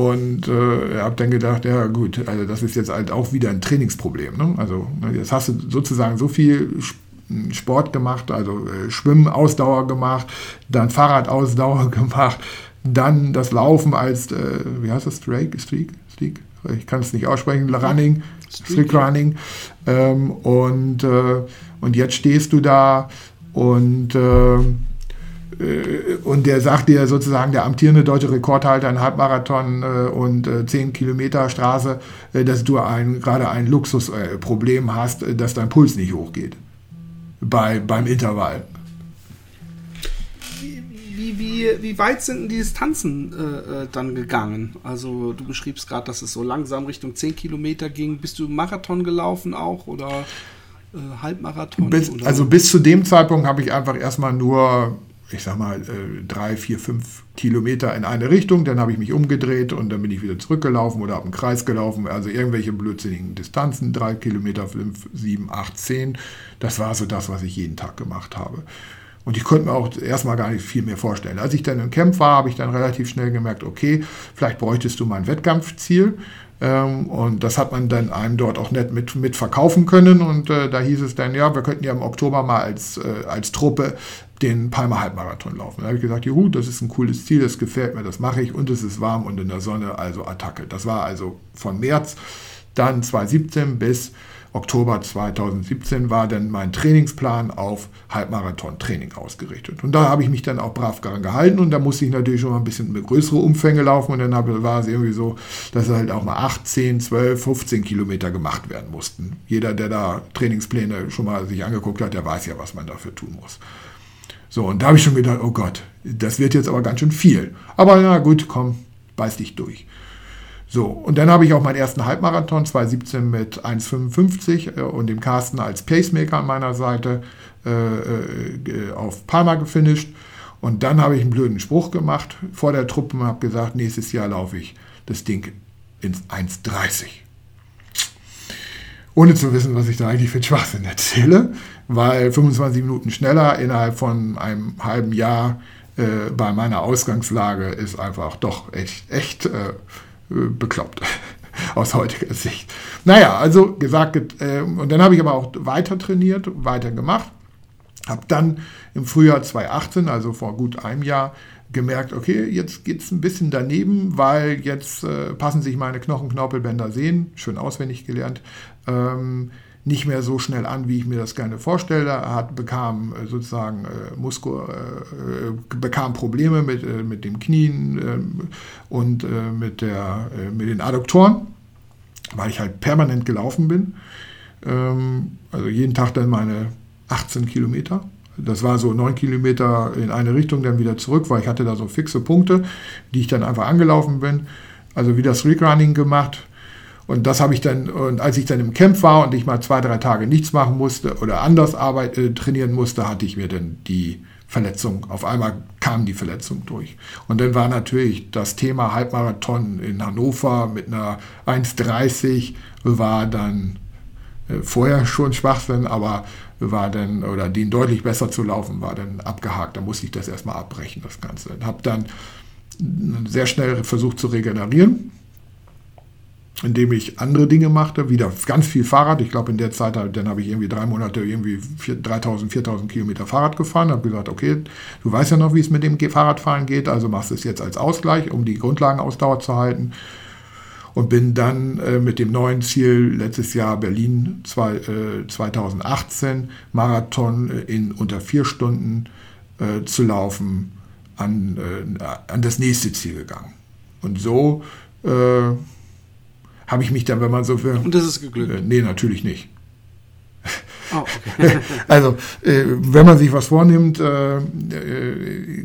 und äh, habe dann gedacht, ja gut, also das ist jetzt halt auch wieder ein Trainingsproblem. Ne? Also ne, jetzt hast du sozusagen so viel Sport gemacht, also äh, Schwimmen, Ausdauer gemacht, dann Fahrradausdauer gemacht, dann das Laufen als, äh, wie heißt das, Streak? Streak? Streak? Ich kann es nicht aussprechen, Running, Streak, Running. Ähm, und, äh, und jetzt stehst du da und, äh und der sagt dir sozusagen, der amtierende deutsche Rekordhalter in Halbmarathon äh, und äh, 10 Kilometer Straße, äh, dass du ein, gerade ein Luxusproblem hast, dass dein Puls nicht hochgeht bei, beim Intervall wie, wie, wie weit sind denn die Distanzen äh, äh dann gegangen? Also du beschriebst gerade, dass es so langsam Richtung 10 Kilometer ging. Bist du Marathon gelaufen auch oder äh, Halbmarathon? Bis? Also bis zu dem Zeitpunkt habe ich einfach erstmal nur, ich sag mal, äh, drei, vier, fünf Kilometer in eine Richtung. Dann habe ich mich umgedreht und dann bin ich wieder zurückgelaufen oder habe einen Kreis gelaufen. Also irgendwelche blödsinnigen Distanzen, drei Kilometer, fünf, sieben, acht, zehn. Das war so das, was ich jeden Tag gemacht habe. Und ich konnte mir auch erstmal gar nicht viel mehr vorstellen. Als ich dann im Camp war, habe ich dann relativ schnell gemerkt, okay, vielleicht bräuchtest du mal ein Wettkampfziel. Ähm, und das hat man dann einem dort auch nett mit, mit verkaufen können. Und äh, da hieß es dann, ja, wir könnten ja im Oktober mal als, äh, als Truppe den Palmer Halbmarathon laufen. Da habe ich gesagt, juhu, das ist ein cooles Ziel, das gefällt mir, das mache ich und es ist warm und in der Sonne, also Attacke. Das war also von März dann 2017 bis Oktober 2017 war dann mein Trainingsplan auf Halbmarathon-Training ausgerichtet. Und da habe ich mich dann auch brav daran gehalten und da musste ich natürlich schon mal ein bisschen mit größere Umfänge laufen und dann war es irgendwie so, dass halt auch mal 8, 10, 12, 15 Kilometer gemacht werden mussten. Jeder, der da Trainingspläne schon mal sich angeguckt hat, der weiß ja, was man dafür tun muss. So, und da habe ich schon gedacht, oh Gott, das wird jetzt aber ganz schön viel. Aber na gut, komm, beiß dich durch. So, und dann habe ich auch meinen ersten Halbmarathon 2017 mit 1,55 äh, und dem Carsten als Pacemaker an meiner Seite äh, äh, auf Palma gefinisht. Und dann habe ich einen blöden Spruch gemacht vor der Truppe und habe gesagt, nächstes Jahr laufe ich das Ding ins 1,30. Ohne zu wissen, was ich da eigentlich für einen Schwachsinn erzähle, weil 25 Minuten schneller innerhalb von einem halben Jahr äh, bei meiner Ausgangslage ist einfach doch echt, echt äh, bekloppt aus heutiger Sicht. Naja, also gesagt, äh, und dann habe ich aber auch weiter trainiert, weiter gemacht. Habe dann im Frühjahr 2018, also vor gut einem Jahr, gemerkt, okay, jetzt geht es ein bisschen daneben, weil jetzt äh, passen sich meine Knochenknorpelbänder sehen, schön auswendig gelernt, ähm, nicht mehr so schnell an, wie ich mir das gerne vorstelle. Er hat, bekam äh, sozusagen äh, Muskel, äh, bekam Probleme mit, äh, mit dem Knien ähm, und äh, mit, der, mit den Adduktoren, weil ich halt permanent gelaufen bin. Ähm, also jeden Tag dann meine 18 Kilometer. Das war so neun Kilometer in eine Richtung, dann wieder zurück, weil ich hatte da so fixe Punkte, die ich dann einfach angelaufen bin. Also wieder Streak Running gemacht. Und das habe ich dann, und als ich dann im Camp war und ich mal zwei, drei Tage nichts machen musste oder anders Arbeit, äh, trainieren musste, hatte ich mir dann die Verletzung, auf einmal kam die Verletzung durch. Und dann war natürlich das Thema Halbmarathon in Hannover mit einer 1,30 war dann äh, vorher schon Schwachsinn, aber war dann, oder den deutlich besser zu laufen, war dann abgehakt. Da musste ich das erstmal abbrechen, das Ganze. Habe dann sehr schnell versucht zu regenerieren, indem ich andere Dinge machte, wieder ganz viel Fahrrad. Ich glaube, in der Zeit, dann habe ich irgendwie drei Monate irgendwie 3000, 4000 Kilometer Fahrrad gefahren. Habe gesagt, okay, du weißt ja noch, wie es mit dem Fahrradfahren geht, also machst es jetzt als Ausgleich, um die Grundlagenausdauer zu halten und bin dann äh, mit dem neuen Ziel letztes Jahr Berlin zwei, äh, 2018 Marathon äh, in unter vier Stunden äh, zu laufen an, äh, an das nächste Ziel gegangen. Und so äh, habe ich mich dann, wenn man so will. Und das ist geglückt? nee, natürlich nicht. Oh, okay. also, wenn man sich was vornimmt,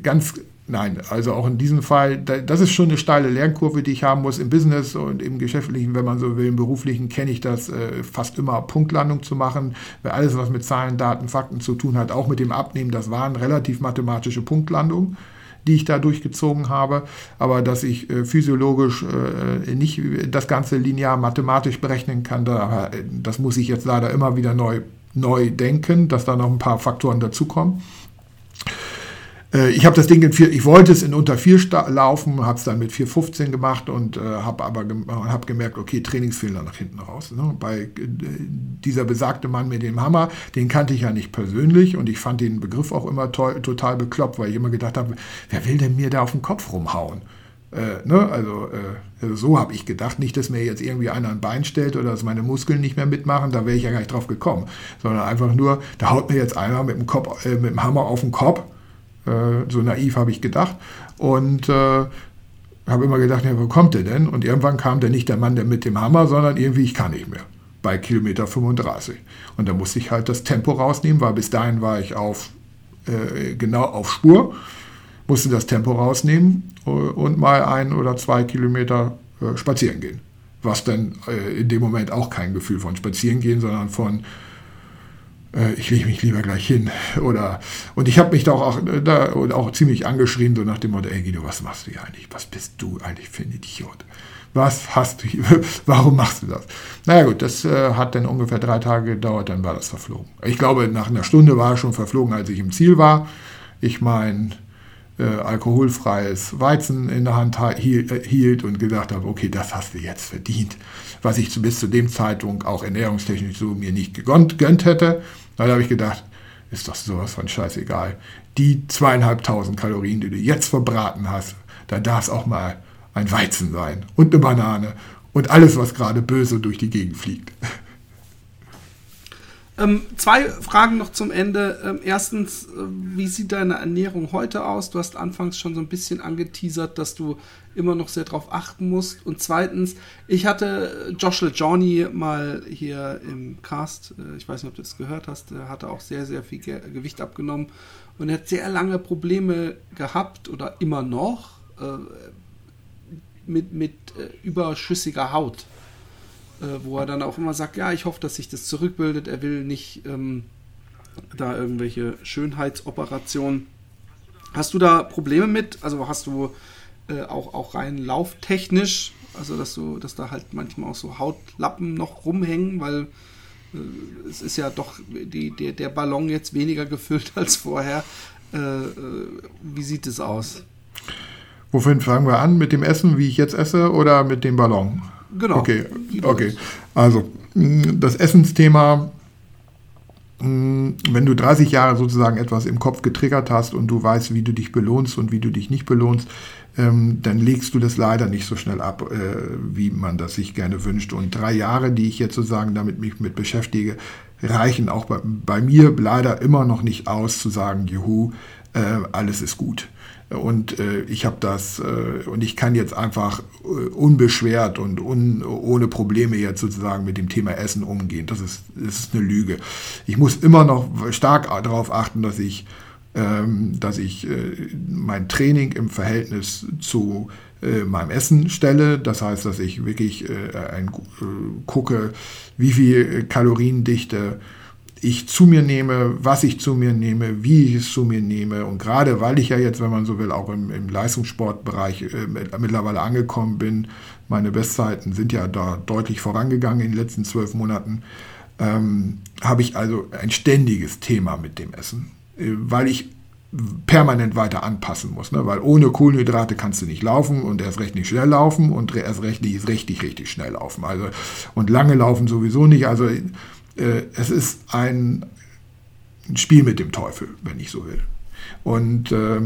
ganz Nein, also auch in diesem Fall, das ist schon eine steile Lernkurve, die ich haben muss im Business und im Geschäftlichen, wenn man so will, im Beruflichen kenne ich das äh, fast immer Punktlandung zu machen, weil alles, was mit Zahlen, Daten, Fakten zu tun hat, auch mit dem Abnehmen, das waren relativ mathematische Punktlandungen die ich da durchgezogen habe, aber dass ich äh, physiologisch äh, nicht das Ganze linear mathematisch berechnen kann, da, das muss ich jetzt leider immer wieder neu, neu denken, dass da noch ein paar Faktoren dazukommen. Äh, ich habe das Ding in vier, ich wollte es in unter vier laufen, habe es dann mit 4,15 gemacht und äh, habe aber gem hab gemerkt, okay, Trainingsfehler nach hinten raus. Ne? Bei äh, dieser besagte Mann mit dem Hammer, den kannte ich ja nicht persönlich und ich fand den Begriff auch immer total bekloppt, weil ich immer gedacht habe, wer will denn mir da auf den Kopf rumhauen? Äh, ne? also, äh, also, so habe ich gedacht, nicht, dass mir jetzt irgendwie einer ein Bein stellt oder dass meine Muskeln nicht mehr mitmachen, da wäre ich ja gar nicht drauf gekommen, sondern einfach nur, da haut mir jetzt einer mit dem, Kopf, äh, mit dem Hammer auf den Kopf so naiv habe ich gedacht. Und äh, habe immer gedacht, ja, wo kommt der denn? Und irgendwann kam der nicht der Mann der mit dem Hammer, sondern irgendwie, ich kann nicht mehr. Bei Kilometer 35. Und da musste ich halt das Tempo rausnehmen, weil bis dahin war ich auf, äh, genau auf Spur, musste das Tempo rausnehmen äh, und mal ein oder zwei Kilometer äh, spazieren gehen. Was dann äh, in dem Moment auch kein Gefühl von spazieren gehen, sondern von äh, ich lege mich lieber gleich hin. Oder, und ich habe mich da auch, da auch ziemlich angeschrien, so nach dem Motto, ey Guido, was machst du hier eigentlich? Was bist du eigentlich für ein Idiot? Was hast du hier? Warum machst du das? Naja gut, das äh, hat dann ungefähr drei Tage gedauert, dann war das verflogen. Ich glaube, nach einer Stunde war es schon verflogen, als ich im Ziel war. Ich mein äh, alkoholfreies Weizen in der Hand hielt, äh, hielt und gesagt habe, okay, das hast du jetzt verdient. Was ich bis zu dem Zeitpunkt auch ernährungstechnisch so mir nicht gegönnt hätte. Da habe ich gedacht, ist doch sowas von scheißegal. Die zweieinhalbtausend Kalorien, die du jetzt verbraten hast, da darf es auch mal ein Weizen sein und eine Banane und alles, was gerade böse durch die Gegend fliegt. Ähm, zwei Fragen noch zum Ende. Ähm, erstens, äh, wie sieht deine Ernährung heute aus? Du hast anfangs schon so ein bisschen angeteasert, dass du immer noch sehr darauf achten musst. Und zweitens, ich hatte Josh LeJohnny mal hier im Cast, äh, ich weiß nicht, ob du das gehört hast, er hatte auch sehr, sehr viel Ge Gewicht abgenommen und er hat sehr lange Probleme gehabt oder immer noch äh, mit, mit äh, überschüssiger Haut wo er dann auch immer sagt, ja, ich hoffe, dass sich das zurückbildet. Er will nicht ähm, da irgendwelche Schönheitsoperationen. Hast du da Probleme mit? Also hast du äh, auch, auch rein lauftechnisch, also dass du, dass da halt manchmal auch so Hautlappen noch rumhängen, weil äh, es ist ja doch die, der, der Ballon jetzt weniger gefüllt als vorher. Äh, äh, wie sieht es aus? Wofür fangen wir an? Mit dem Essen, wie ich jetzt esse, oder mit dem Ballon? Genau. Okay, okay. Also, das Essensthema, wenn du 30 Jahre sozusagen etwas im Kopf getriggert hast und du weißt, wie du dich belohnst und wie du dich nicht belohnst, ähm, dann legst du das leider nicht so schnell ab, äh, wie man das sich gerne wünscht. Und drei Jahre, die ich jetzt sozusagen damit mich mit beschäftige, reichen auch bei, bei mir leider immer noch nicht aus, zu sagen, juhu, äh, alles ist gut. Und äh, ich habe das, äh, und ich kann jetzt einfach äh, unbeschwert und un, ohne Probleme jetzt sozusagen mit dem Thema Essen umgehen. Das ist, das ist eine Lüge. Ich muss immer noch stark darauf achten, dass ich ähm, dass ich äh, mein Training im Verhältnis zu äh, meinem Essen stelle. Das heißt, dass ich wirklich äh, ein, gucke, wie viel Kaloriendichte ich zu mir nehme, was ich zu mir nehme, wie ich es zu mir nehme. Und gerade weil ich ja jetzt, wenn man so will, auch im, im Leistungssportbereich äh, mittlerweile angekommen bin, meine Bestzeiten sind ja da deutlich vorangegangen in den letzten zwölf Monaten, ähm, habe ich also ein ständiges Thema mit dem Essen. Äh, weil ich permanent weiter anpassen muss. Ne? Weil ohne Kohlenhydrate kannst du nicht laufen und erst recht nicht schnell laufen und erst recht nicht richtig, richtig schnell laufen. Also, und lange laufen sowieso nicht. Also äh, es ist ein, Spiel mit dem Teufel, wenn ich so will. Und äh,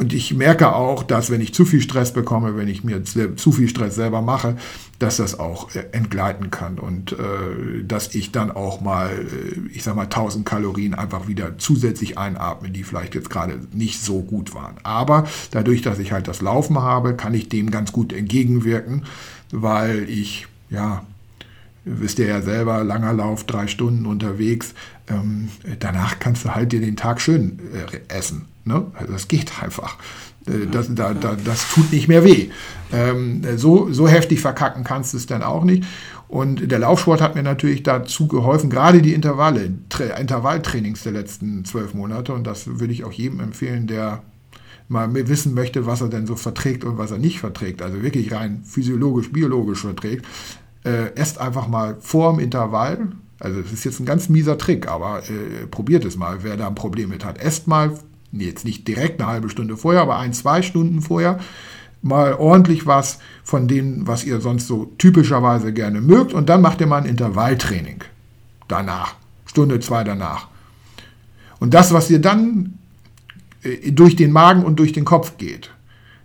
und ich merke auch, dass wenn ich zu viel Stress bekomme, wenn ich mir zu viel Stress selber mache, dass das auch äh, entgleiten kann und äh, dass ich dann auch mal, äh, ich sag mal, 1000 Kalorien einfach wieder zusätzlich einatme, die vielleicht jetzt gerade nicht so gut waren. Aber dadurch, dass ich halt das Laufen habe, kann ich dem ganz gut entgegenwirken, weil ich, ja, wisst ihr ja selber, langer Lauf, drei Stunden unterwegs, ähm, danach kannst du halt dir den Tag schön äh, essen. Ne? Also das geht einfach. Äh, das, da, da, das tut nicht mehr weh. Ähm, so, so heftig verkacken kannst du es dann auch nicht. Und der Laufsport hat mir natürlich dazu geholfen, gerade die Intervalle, Intervalltrainings der letzten zwölf Monate. Und das würde ich auch jedem empfehlen, der mal wissen möchte, was er denn so verträgt und was er nicht verträgt. Also wirklich rein physiologisch, biologisch verträgt. Äh, esst einfach mal vor dem Intervall. Also das ist jetzt ein ganz mieser Trick, aber äh, probiert es mal, wer da ein Problem mit hat. Esst mal jetzt nicht direkt eine halbe Stunde vorher, aber ein, zwei Stunden vorher, mal ordentlich was von dem, was ihr sonst so typischerweise gerne mögt und dann macht ihr mal ein Intervalltraining danach, Stunde, zwei danach. Und das, was dir dann äh, durch den Magen und durch den Kopf geht,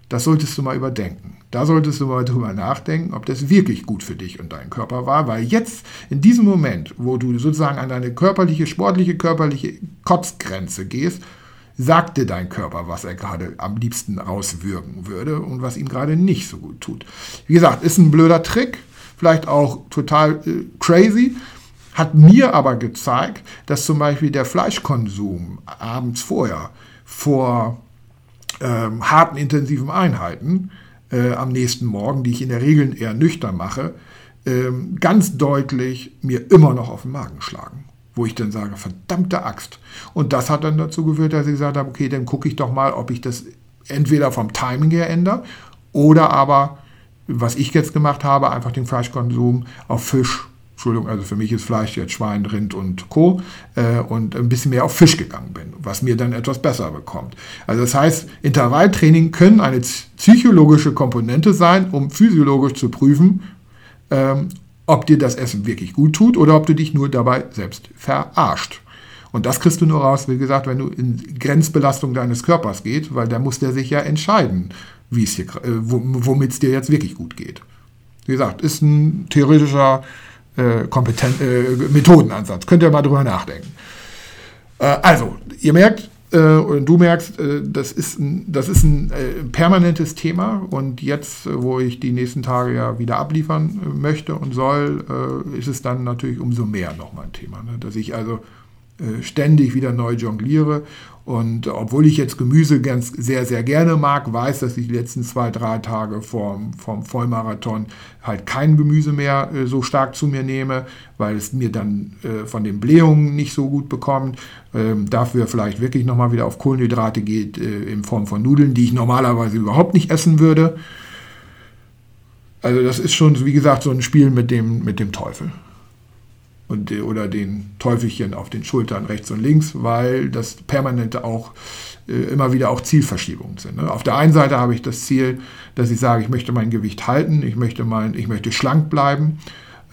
das solltest du mal überdenken. Da solltest du mal drüber nachdenken, ob das wirklich gut für dich und deinen Körper war, weil jetzt in diesem Moment, wo du sozusagen an deine körperliche, sportliche, körperliche Kotzgrenze gehst, sagt dir dein Körper, was er gerade am liebsten rauswürgen würde und was ihm gerade nicht so gut tut. Wie gesagt, ist ein blöder Trick, vielleicht auch total äh, crazy, hat mir aber gezeigt, dass zum Beispiel der Fleischkonsum abends vorher vor ähm, harten, intensiven Einheiten äh, am nächsten Morgen, die ich in der Regel eher nüchtern mache, ähm, ganz deutlich mir immer noch auf den Magen schlagen wo ich dann sage, verdammte Axt. Und das hat dann dazu geführt, dass ich gesagt habe, okay, dann gucke ich doch mal, ob ich das entweder vom Timing her ändere oder aber, was ich jetzt gemacht habe, einfach den Fleischkonsum auf Fisch, Entschuldigung, also für mich ist Fleisch jetzt Schwein, Rind und Co. Äh, und ein bisschen mehr auf Fisch gegangen bin, was mir dann etwas besser bekommt. Also das heißt, Intervalltraining können eine psychologische Komponente sein, um physiologisch zu prüfen, ähm, ob dir das Essen wirklich gut tut oder ob du dich nur dabei selbst verarscht. Und das kriegst du nur raus, wie gesagt, wenn du in Grenzbelastung deines Körpers geht, weil da muss der sich ja entscheiden, äh, womit es dir jetzt wirklich gut geht. Wie gesagt, ist ein theoretischer äh, äh, Methodenansatz. Könnt ihr mal drüber nachdenken. Äh, also, ihr merkt, äh, und du merkst, äh, das ist ein, das ist ein äh, permanentes Thema und jetzt, wo ich die nächsten Tage ja wieder abliefern möchte und soll, ist es dann natürlich umso mehr nochmal ein Thema. Ne? Dass ich also äh, ständig wieder neu jongliere. Und obwohl ich jetzt Gemüse ganz sehr, sehr gerne mag, weiß, dass ich die letzten zwei, drei Tage vorm, vorm Vollmarathon halt kein Gemüse mehr äh, so stark zu mir nehme, weil es mir dann äh, von den Blähungen nicht so gut bekommt. Ähm, dafür vielleicht wirklich nochmal wieder auf Kohlenhydrate geht äh, in Form von Nudeln, die ich normalerweise überhaupt nicht essen würde. Also das ist schon, wie gesagt, so ein Spiel mit dem, mit dem Teufel und, oder den Teufelchen auf den Schultern rechts und links, weil das permanente auch äh, immer wieder auch Zielverschiebungen sind. Ne? Auf der einen Seite habe ich das Ziel, dass ich sage, ich möchte mein Gewicht halten, ich möchte, mein, ich möchte schlank bleiben.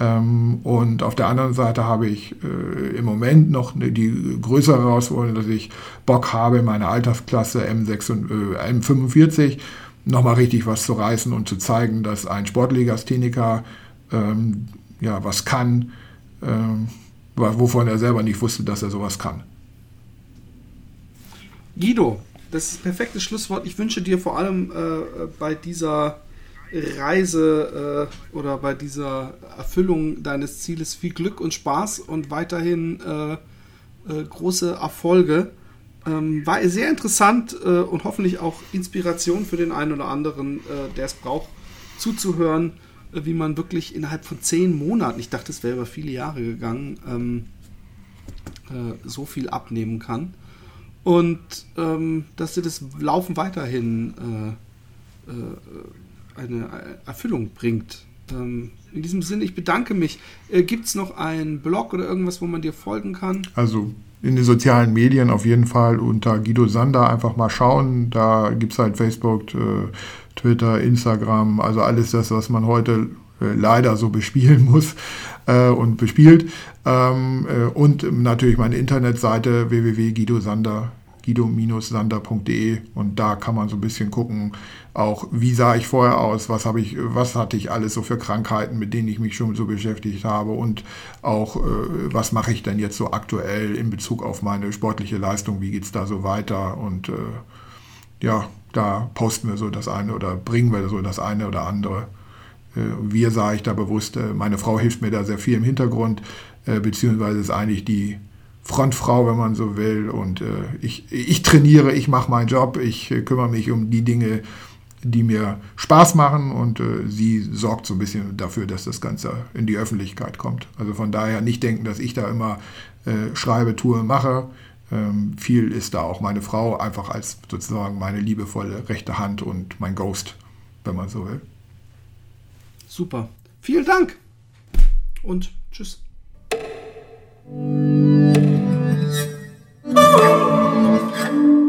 Ähm, und auf der anderen Seite habe ich äh, im Moment noch die größere Herausforderung, dass ich Bock habe, in meiner Altersklasse M6 und, äh, M45 nochmal richtig was zu reißen und zu zeigen, dass ein Sportlegastheniker ähm, ja, was kann, wovon er selber nicht wusste, dass er sowas kann. Guido, das ist das perfekte Schlusswort. Ich wünsche dir vor allem äh, bei dieser Reise äh, oder bei dieser Erfüllung deines Zieles viel Glück und Spaß und weiterhin äh, äh große Erfolge. Ähm, war sehr interessant äh, und hoffentlich auch Inspiration für den einen oder anderen, äh, der es braucht, zuzuhören wie man wirklich innerhalb von zehn Monaten, ich dachte, es wäre über viele Jahre gegangen, ähm, äh, so viel abnehmen kann. Und ähm, dass dir das Laufen weiterhin äh, äh, eine Erfüllung bringt. Ähm, in diesem Sinne, ich bedanke mich. Äh, Gibt es noch einen Blog oder irgendwas, wo man dir folgen kann? Also in den sozialen Medien auf jeden Fall unter Guido Sander einfach mal schauen. Da gibt es halt Facebook, äh, Twitter, Instagram, also alles das, was man heute äh, leider so bespielen muss äh, und bespielt. Ähm, äh, und natürlich meine Internetseite www.guido-sander guido-sander.de und da kann man so ein bisschen gucken, auch wie sah ich vorher aus, was ich, was hatte ich alles so für Krankheiten, mit denen ich mich schon so beschäftigt habe und auch äh, was mache ich denn jetzt so aktuell in Bezug auf meine sportliche Leistung, wie geht es da so weiter und äh, ja, da posten wir so das eine oder bringen wir so das eine oder andere. Äh, wir sage ich da bewusst, äh, meine Frau hilft mir da sehr viel im Hintergrund, äh, beziehungsweise ist eigentlich die Frontfrau, wenn man so will. Und ich, ich trainiere, ich mache meinen Job, ich kümmere mich um die Dinge, die mir Spaß machen und sie sorgt so ein bisschen dafür, dass das Ganze in die Öffentlichkeit kommt. Also von daher nicht denken, dass ich da immer schreibe, tue, mache. Ähm, viel ist da auch meine Frau einfach als sozusagen meine liebevolle rechte Hand und mein Ghost, wenn man so will. Super. Vielen Dank und tschüss.